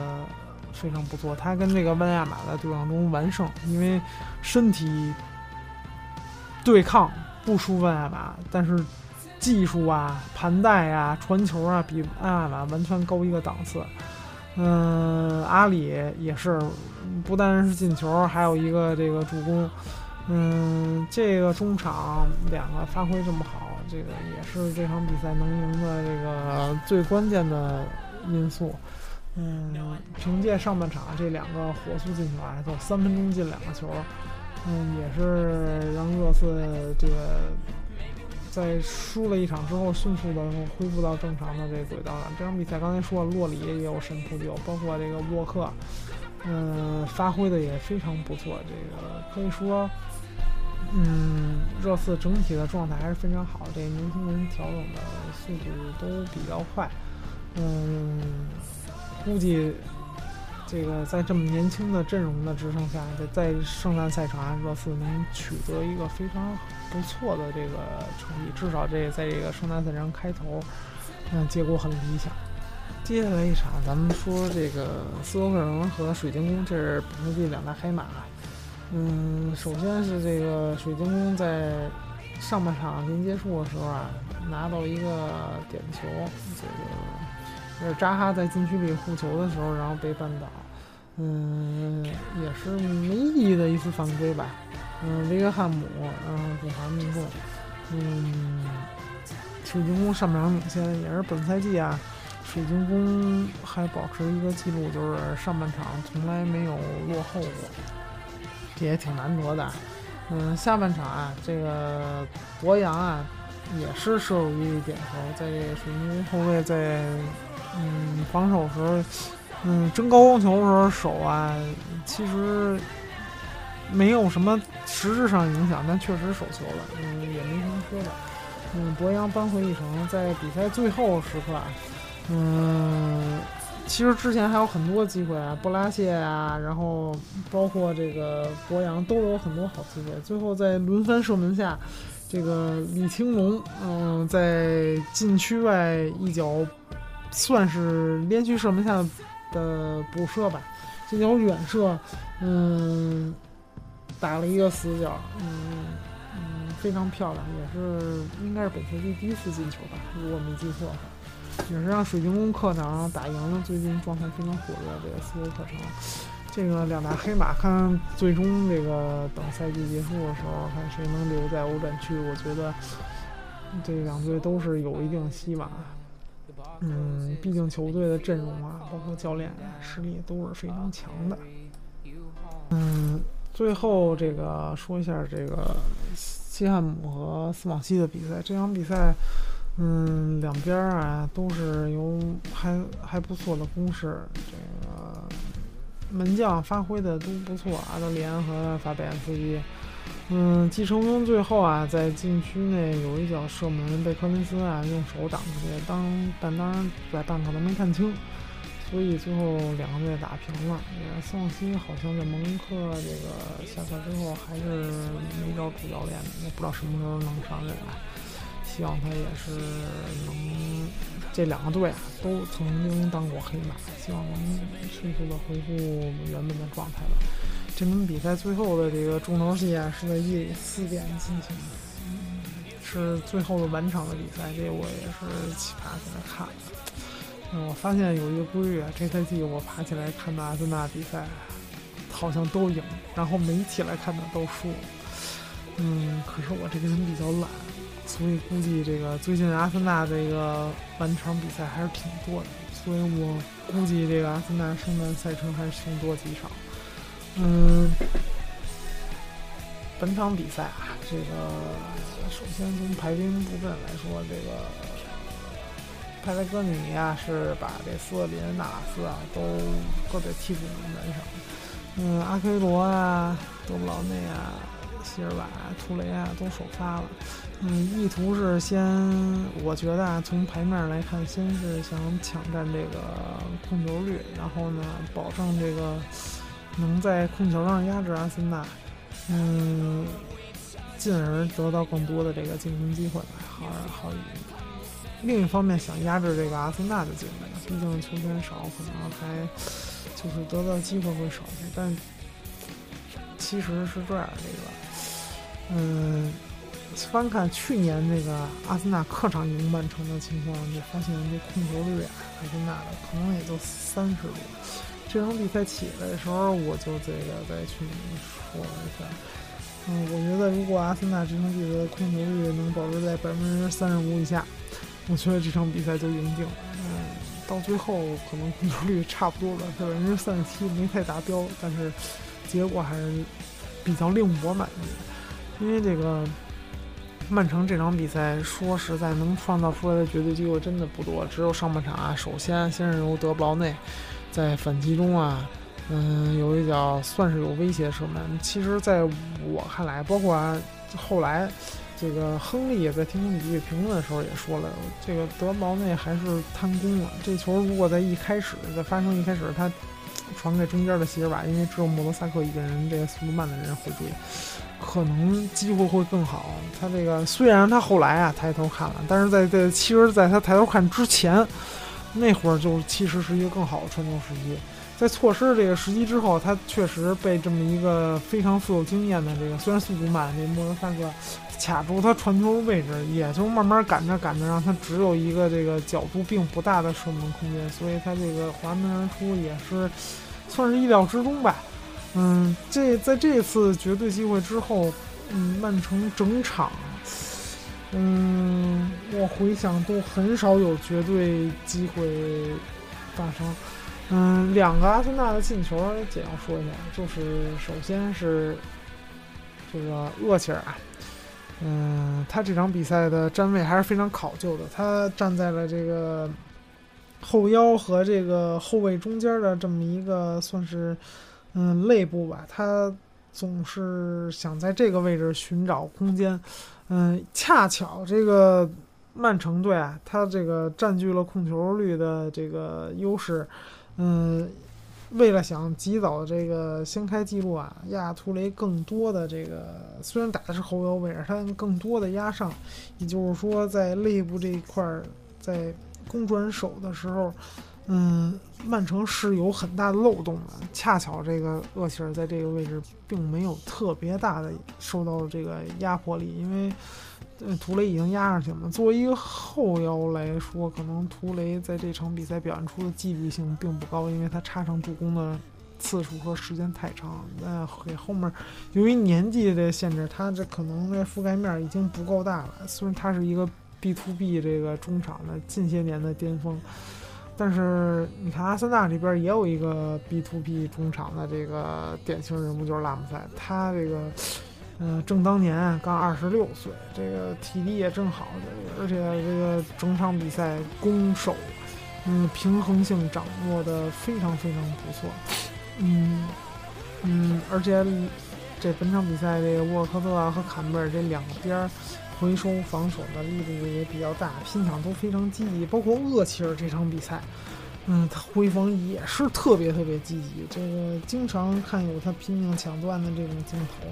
非常不错。他跟这个万亚马在对抗中完胜，因为身体对抗不输万亚马，但是。技术啊，盘带啊，传球啊，比阿瓦完全高一个档次。嗯，阿里也是，不单是进球，还有一个这个助攻。嗯，这个中场两个发挥这么好，这个也是这场比赛能赢的这个最关键的因素。嗯，凭借上半场这两个火速进球啊，就三分钟进两个球，嗯，也是让热刺这个在输了一场之后，迅速的恢复到正常的这轨道上。这场比赛刚才说了，洛里也有神扑救，包括这个沃克，嗯，发挥的也非常不错。这个可以说，嗯，热刺整体的状态还是非常好，这年轻人调整的速度都比较快，嗯。估计这个在这么年轻的阵容的支撑下，在在圣诞赛场热刺能取得一个非常不错的这个成绩，至少这在这个圣诞赛场开头，嗯，结果很理想。接下来一场，咱们说这个斯托克城和水晶宫，这是本赛季两大黑马。嗯，首先是这个水晶宫在上半场临结束的时候啊，拿到一个点球，这个。是扎哈在禁区里护球的时候，然后被绊倒，嗯，也是没意义的一次犯规吧。嗯，维格汉姆，然后主罚命中。嗯，水晶宫上半场领先，也是本赛季啊，水晶宫还保持一个记录，就是上半场从来没有落后过，这也挺难得的。嗯，下半场啊，这个博扬啊，也是射入一点球，在这个水晶宫后卫在。嗯，防守时候，嗯，争高光球的时候手啊，其实没有什么实质上影响，但确实手球了，嗯，也没什么说的。嗯，博扬扳回一城，在比赛最后时刻，嗯，其实之前还有很多机会啊，布拉谢啊，然后包括这个博扬都有很多好机会，最后在轮番射门下，这个李青龙，嗯，在禁区外一脚。算是连续射门下的补射吧，这脚远射，嗯，打了一个死角，嗯嗯，非常漂亮，也是应该是本赛季第一次进球吧，如果没记错的话，也是让水晶宫客场打赢了最近状态非常火热这个斯托克城。这个两大黑马，看最终这个等赛季结束的时候，看谁能留在欧战区。我觉得这两队都是有一定希望。嗯，毕竟球队的阵容啊，包括教练实力都是非常强的。嗯，最后这个说一下这个西汉姆和斯旺西的比赛。这场比赛，嗯，两边啊都是有还还不错的攻势，这个门将发挥的都不错，阿德里安和法比安斯基。嗯，季承中最后啊，在禁区内有一脚射门被科林斯啊用手挡出去，当但当然在半场都没看清，所以最后两个队打平了。也斯旺西好像在蒙克这个下课之后还是没找主教练，也不知道什么时候能上任啊。希望他也是能这两个队啊都曾经当过黑马，希望能迅速的恢复原本的状态吧。这场比赛最后的这个重头戏啊，是在夜里四点进行的，嗯，是最后的完场的比赛。这我也是起爬起来看的。我发现有一个规律啊，这赛季我爬起来看的阿森纳比赛，好像都赢，然后没起来看的都输。嗯，可是我这个人比较懒，所以估计这个最近阿森纳这个完场比赛还是挺多的，所以我估计这个阿森纳圣诞赛程还是凶多几场。嗯，本场比赛啊，这个首先从排兵布阵来说，这个佩莱格尼啊是把这斯特林、纳瓦斯啊都搁在替补名单上。嗯，阿奎罗啊、德布劳内啊、希尔瓦、图雷啊都首发了。嗯，意图是先，我觉得啊，从牌面来看，先是想抢占这个控球率，然后呢，保证这个。能在控球上压制阿森纳，嗯，进而得到更多的这个进攻机会，好好。另一方面，想压制这个阿森纳的进攻，毕竟球权少，可能还就是得到机会会少些。但其实是这样，这个，嗯，翻看去年那个阿森纳客场赢曼城的情况，就发现这控球率啊，阿森纳的可能也就三十多。这场比赛起来的时候，我就这个在群里说了一下。嗯，我觉得如果阿森纳这场比赛的控球率能保持在百分之三十五以下，我觉得这场比赛就赢定了。嗯，到最后可能控球率差不多了，百分之三十七没太达标，但是结果还是比较令我满意。因为这个曼城这场比赛，说实在能创造出来的绝对机会真的不多，只有上半场啊，首先先是由德布劳内。在反击中啊，嗯，有一脚算是有威胁射门。其实，在我看来，包括后来这个亨利也在听空体育评论的时候也说了，这个德毛内还是贪功了。这球如果在一开始，在发生一开始，他传给中间的席尔瓦，因为只有莫罗萨克一个人，这个速度慢的人会追，可能机会会更好。他这个虽然他后来啊抬头看了，但是在在其实在他抬头看之前。那会儿就其实是一个更好的传球时机，在错失这个时机之后，他确实被这么一个非常富有经验的这个虽然速度慢这莫德萨克卡住他传球位置，也就慢慢赶着赶着，让他只有一个这个角度并不大的射门空间，所以他这个滑门而出也是算是意料之中吧。嗯，这在这次绝对机会之后，嗯，曼城整场。嗯，我回想都很少有绝对机会发生。嗯，两个阿森纳的进球简要说一下，就是首先是这个厄齐尔啊，嗯，他这场比赛的站位还是非常考究的，他站在了这个后腰和这个后卫中间的这么一个算是嗯肋部吧，他总是想在这个位置寻找空间。嗯，恰巧这个曼城队啊，他这个占据了控球率的这个优势。嗯，为了想及早这个掀开记录啊，亚图雷更多的这个虽然打的是后腰位置，他更多的压上，也就是说在肋部这一块儿，在攻转手的时候。嗯，曼城是有很大的漏洞的。恰巧这个厄齐尔在这个位置并没有特别大的受到这个压迫力，因为图雷已经压上去了。作为一个后腰来说，可能图雷在这场比赛表现出的纪律性并不高，因为他插上助攻的次数和时间太长。那给后面由于年纪的限制，他这可能的覆盖面已经不够大了。虽然他是一个 B to B 这个中场的近些年的巅峰。但是你看，阿森纳这边也有一个 B to B 中场的这个典型人物，就是拉姆塞。他这个，呃，正当年，刚二十六岁，这个体力也正好，而且这个整场比赛攻守，嗯，平衡性掌握的非常非常不错。嗯嗯，而且这本场比赛，这个沃尔科特和坎贝尔这两边。回收防守的力度也比较大，拼抢都非常积极，包括厄齐尔这场比赛，嗯，他回防也是特别特别积极，这个经常看有他拼命抢断的这种镜头。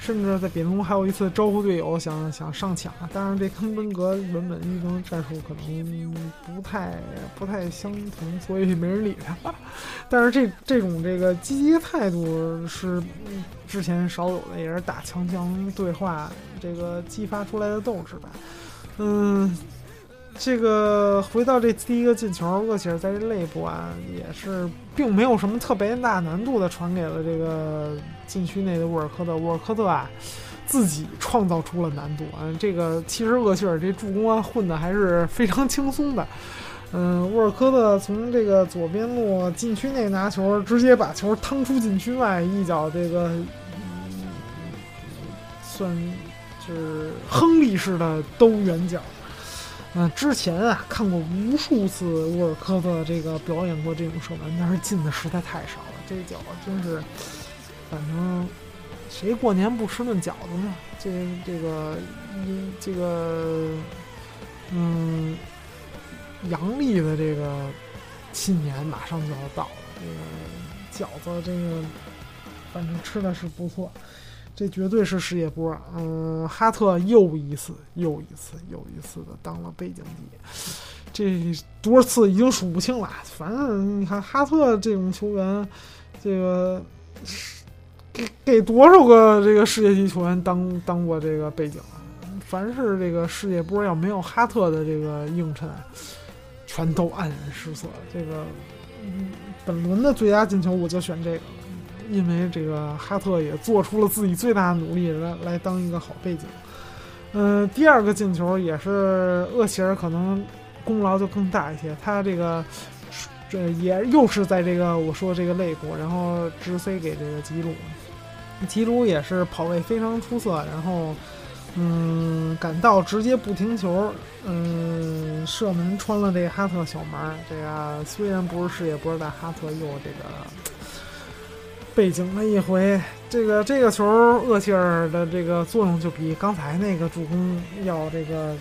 甚至在比赛中还有一次招呼队友想想上抢，当然这跟温格原本预定战术可能不太不太相同，所以没人理他。但是这这种这个积极态度是之前少有的，也是打强强对话这个激发出来的斗志吧。嗯。这个回到这第一个进球，厄齐尔在这肋部啊，也是并没有什么特别大难度的传给了这个禁区内的沃尔科特。沃尔科特啊，自己创造出了难度啊。这个其实厄齐尔这助攻啊混的还是非常轻松的。嗯，沃尔科特从这个左边路禁区内拿球，直接把球趟出禁区外，一脚这个算是亨利式的兜远角。嗯，之前啊看过无数次沃尔科特这个表演过这种射门，但是进的实在太少了。这脚真是，反正谁过年不吃顿饺子呢？这这个这个嗯，阳历的这个新年马上就要到了，这个饺子这个反正吃的是不错。这绝对是世界波，嗯，哈特又一次、又一次、又一次的当了背景帝，这多少次已经数不清了。反正你看哈特这种球员，这个给给多少个这个世界级球员当当过这个背景，凡是这个世界波要没有哈特的这个映衬，全都黯然失色。这个，嗯，本轮的最佳进球我就选这个，因为这个哈特也做出了自己最大的努力来来当一个好背景。嗯，第二个进球也是厄齐尔可能功劳就更大一些，他这个这也又是在这个我说这个肋骨，然后直塞给这个吉鲁，吉鲁也是跑位非常出色，然后嗯赶到直接不停球，嗯射门穿了这个哈特小门，这个虽然不是世界波，但哈特又这个。背景了一回，这个这个球厄齐尔的这个作用就比刚才那个助攻要这个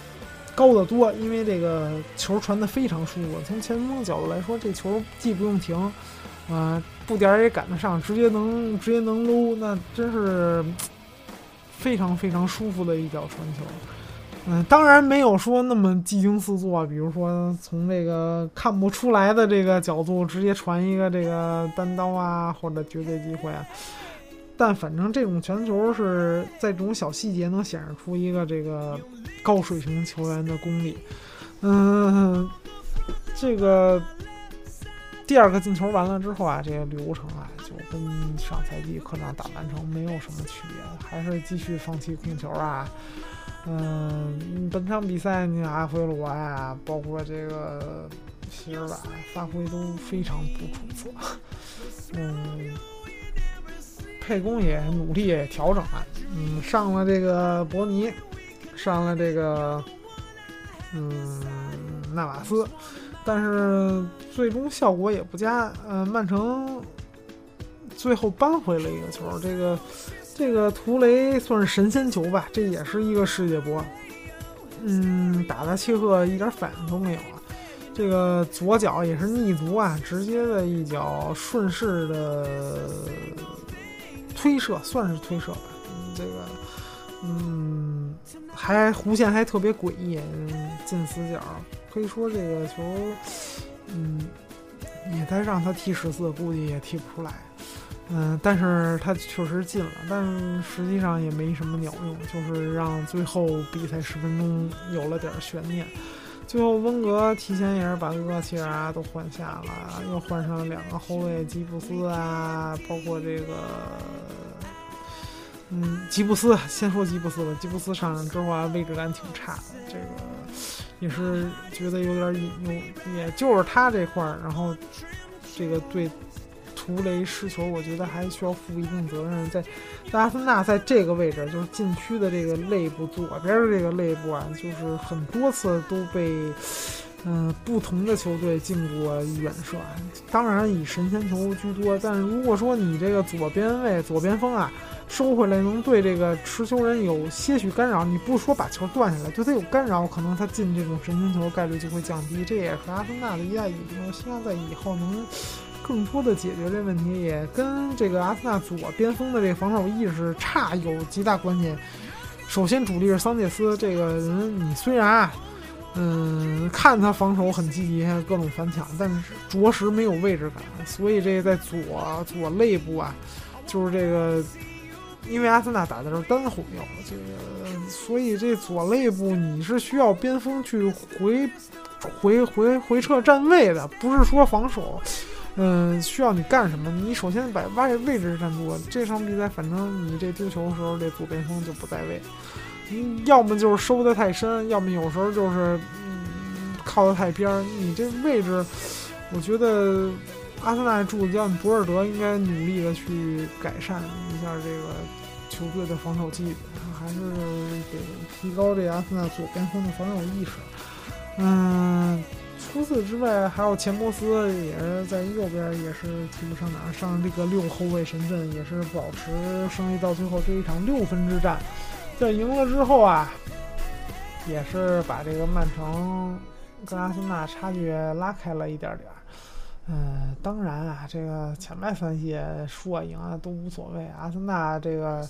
高得多，因为这个球传的非常舒服。从前锋角度来说，这球既不用停，啊，步点也赶得上，直接能直接能撸，那真是非常非常舒服的一脚传球。嗯，当然没有说那么技惊四座，比如说从这个看不出来的这个角度直接传一个这个单刀啊，或者绝对机会啊。但反正这种传球是在这种小细节能显示出一个这个高水平球员的功力。嗯，这个第二个进球完了之后啊，这个流程啊就跟上赛季客场打曼城没有什么区别，还是继续放弃控球啊。嗯，本场比赛你，阿奎罗呀，包括这个席尔瓦发挥都非常不出色。嗯，佩公也努力调整了，嗯，上了这个伯尼，上了这个嗯纳瓦斯，但是最终效果也不佳。呃，曼城最后扳回了一个球，这个。这个图雷算是神仙球吧，这也是一个世界波。嗯，打的切赫一点反应都没有啊。这个左脚也是逆足啊，直接的一脚顺势的推射，算是推射吧。这个，嗯，还弧线还特别诡异，进死角。可以说这个球，嗯，也在让他踢十四，估计也踢不出来。嗯，但是他确实进了，但实际上也没什么鸟用，就是让最后比赛十分钟有了点悬念。最后温格提前也是把厄齐尔啊都换下了，又换上了两个后卫吉布斯啊，包括这个，嗯，吉布斯，先说吉布斯吧。吉布斯上场之后啊，位置感挺差的，这个也是觉得有点有，也就是他这块儿，然后这个对。图雷失球，我觉得还需要负一定责任。在阿森纳在这个位置，就是禁区的这个肋部左边的这个肋部啊，就是很多次都被嗯不同的球队进过远射啊。当然以神仙球居多，但如果说你这个左边位左边锋啊收回来能对这个持球人有些许干扰，你不说把球断下来，对他有干扰，可能他进这种神仙球概率就会降低。这也是阿森纳的一大隐忧。希望在以后能。更多的解决这问题，也跟这个阿森纳左边锋的这个防守意识差有极大关系。首先，主力是桑切斯这个人，你虽然，嗯，看他防守很积极，各种反抢，但是着实没有位置感。所以，这个在左左肋部啊，就是这个，因为阿森纳打的是单后腰，这个，所以这左肋部你是需要边锋去回回回回撤站位的，不是说防守。嗯，需要你干什么？你首先把位位置占住。这场比赛，反正你这丢球的时候，这左边锋就不在位。嗯，要么就是收的太深，要么有时候就是嗯靠的太边儿。你这位置，我觉得阿森纳主教博尔德应该努力的去改善一下这个球队的防守纪律，还是得提高这阿森纳左边锋的防守意识。嗯。除此之外，还有钱伯斯也是在右边，也是提不上哪，上这个六后卫神阵，也是保持胜利到最后这一场六分之战。在赢了之后啊，也是把这个曼城跟阿森纳差距拉开了一点点。嗯，当然啊，这个前半赛季输啊赢啊都无所谓。阿森纳这个，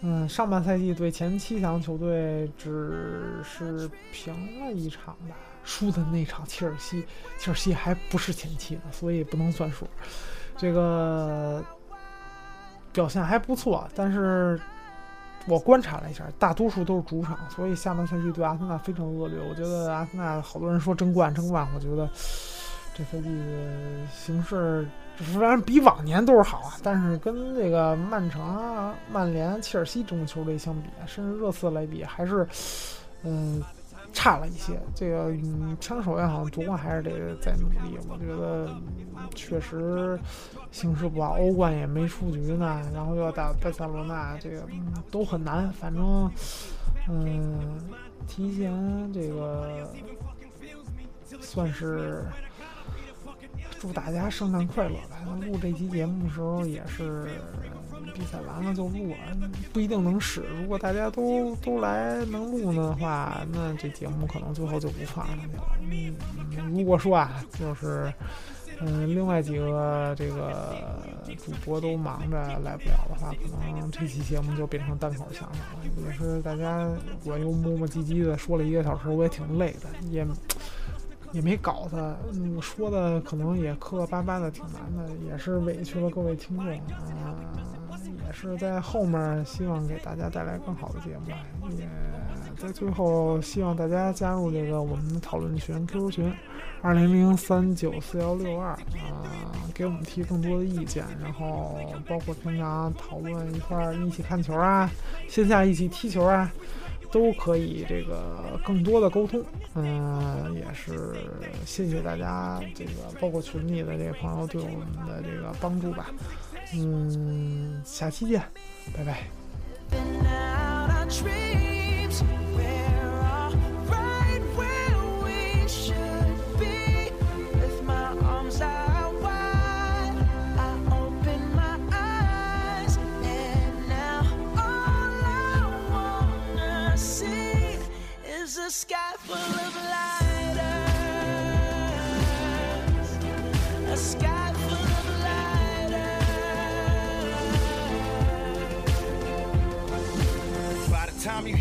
嗯，上半赛季对前七强球队只是平了一场吧。输的那场切尔西，切尔西还不是前期呢，所以不能算数。这个表现还不错，但是我观察了一下，大多数都是主场，所以下半赛季对阿森纳非常恶劣。我觉得阿森纳好多人说争冠争冠，我觉得这赛季的形势虽然比往年都是好啊，但是跟这个曼城啊、曼联、切尔西这种球队相比，甚至热刺来比，还是嗯。差了一些，这个嗯，枪手也好，夺冠还是得再努力。我觉得确实形势不好，欧冠也没出局呢，然后又要打巴塞罗那，这个嗯都很难。反正嗯，提前这个算是祝大家圣诞快乐吧。录这期节目的时候也是。比赛完了就录啊，不一定能使。如果大家都都来能录的话，那这节目可能最后就不放上去了。嗯，如果说啊，就是嗯，另外几个这个主播都忙着来不了的话，可能这期节目就变成单口相声了。也是大家我又磨磨唧唧的说了一个小时，我也挺累的，也。也没搞他，嗯，说的可能也磕磕巴巴的，挺难的，也是委屈了各位听众啊，也是在后面希望给大家带来更好的节目，也在最后希望大家加入这个我们的讨论群 QQ 群二零零三九四幺六二啊，给我们提更多的意见，然后包括平常讨论一块儿一起看球啊，线下一起踢球啊。都可以，这个更多的沟通，嗯，也是谢谢大家，这个包括群里的这个朋友对我们的这个帮助吧，嗯，下期见，拜拜。Sky full of lighters. A sky full of lighters. By the time you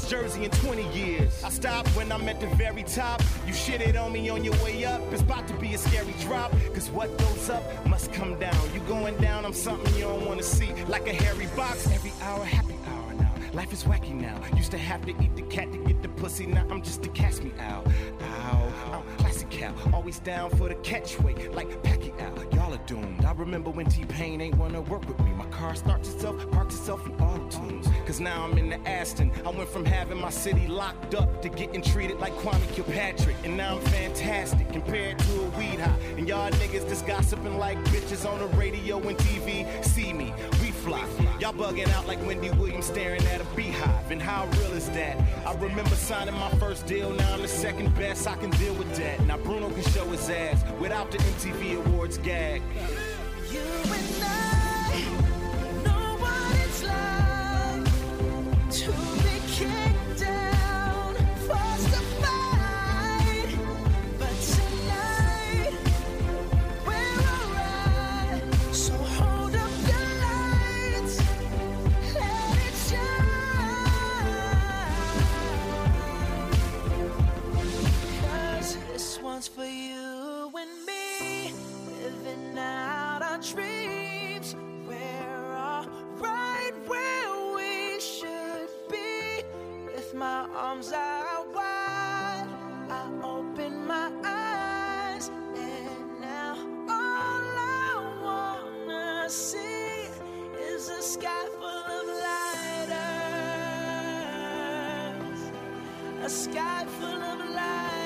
Jersey in 20 years. I stopped when I'm at the very top. You shitted on me on your way up. It's about to be a scary drop. Cause what goes up must come down. You going down, I'm something you don't wanna see. Like a hairy box, every hour, happy hour now. Life is wacky now. Used to have to eat the cat to get the pussy. Now I'm just to cast me out. Ow, Always down for the catchweight, like Pacquiao. Y'all are doomed. I remember when T-Pain ain't wanna work with me. My car starts itself, parks itself in auto tunes. Cause now I'm in the Aston. I went from having my city locked up to getting treated like Kwame Kilpatrick. And now I'm fantastic compared to a weed high. And y'all niggas just gossiping like bitches on the radio and TV. See me, fly. Y'all bugging out like Wendy Williams staring at a beehive. And how real is that? I remember signing my first deal, now I'm the second best. I can deal with that. Now Bruno can show his ass without the MTV Awards gag. My arms out wide, I open my eyes, and now all I wanna see is a sky full of lighters, a sky full of lighters.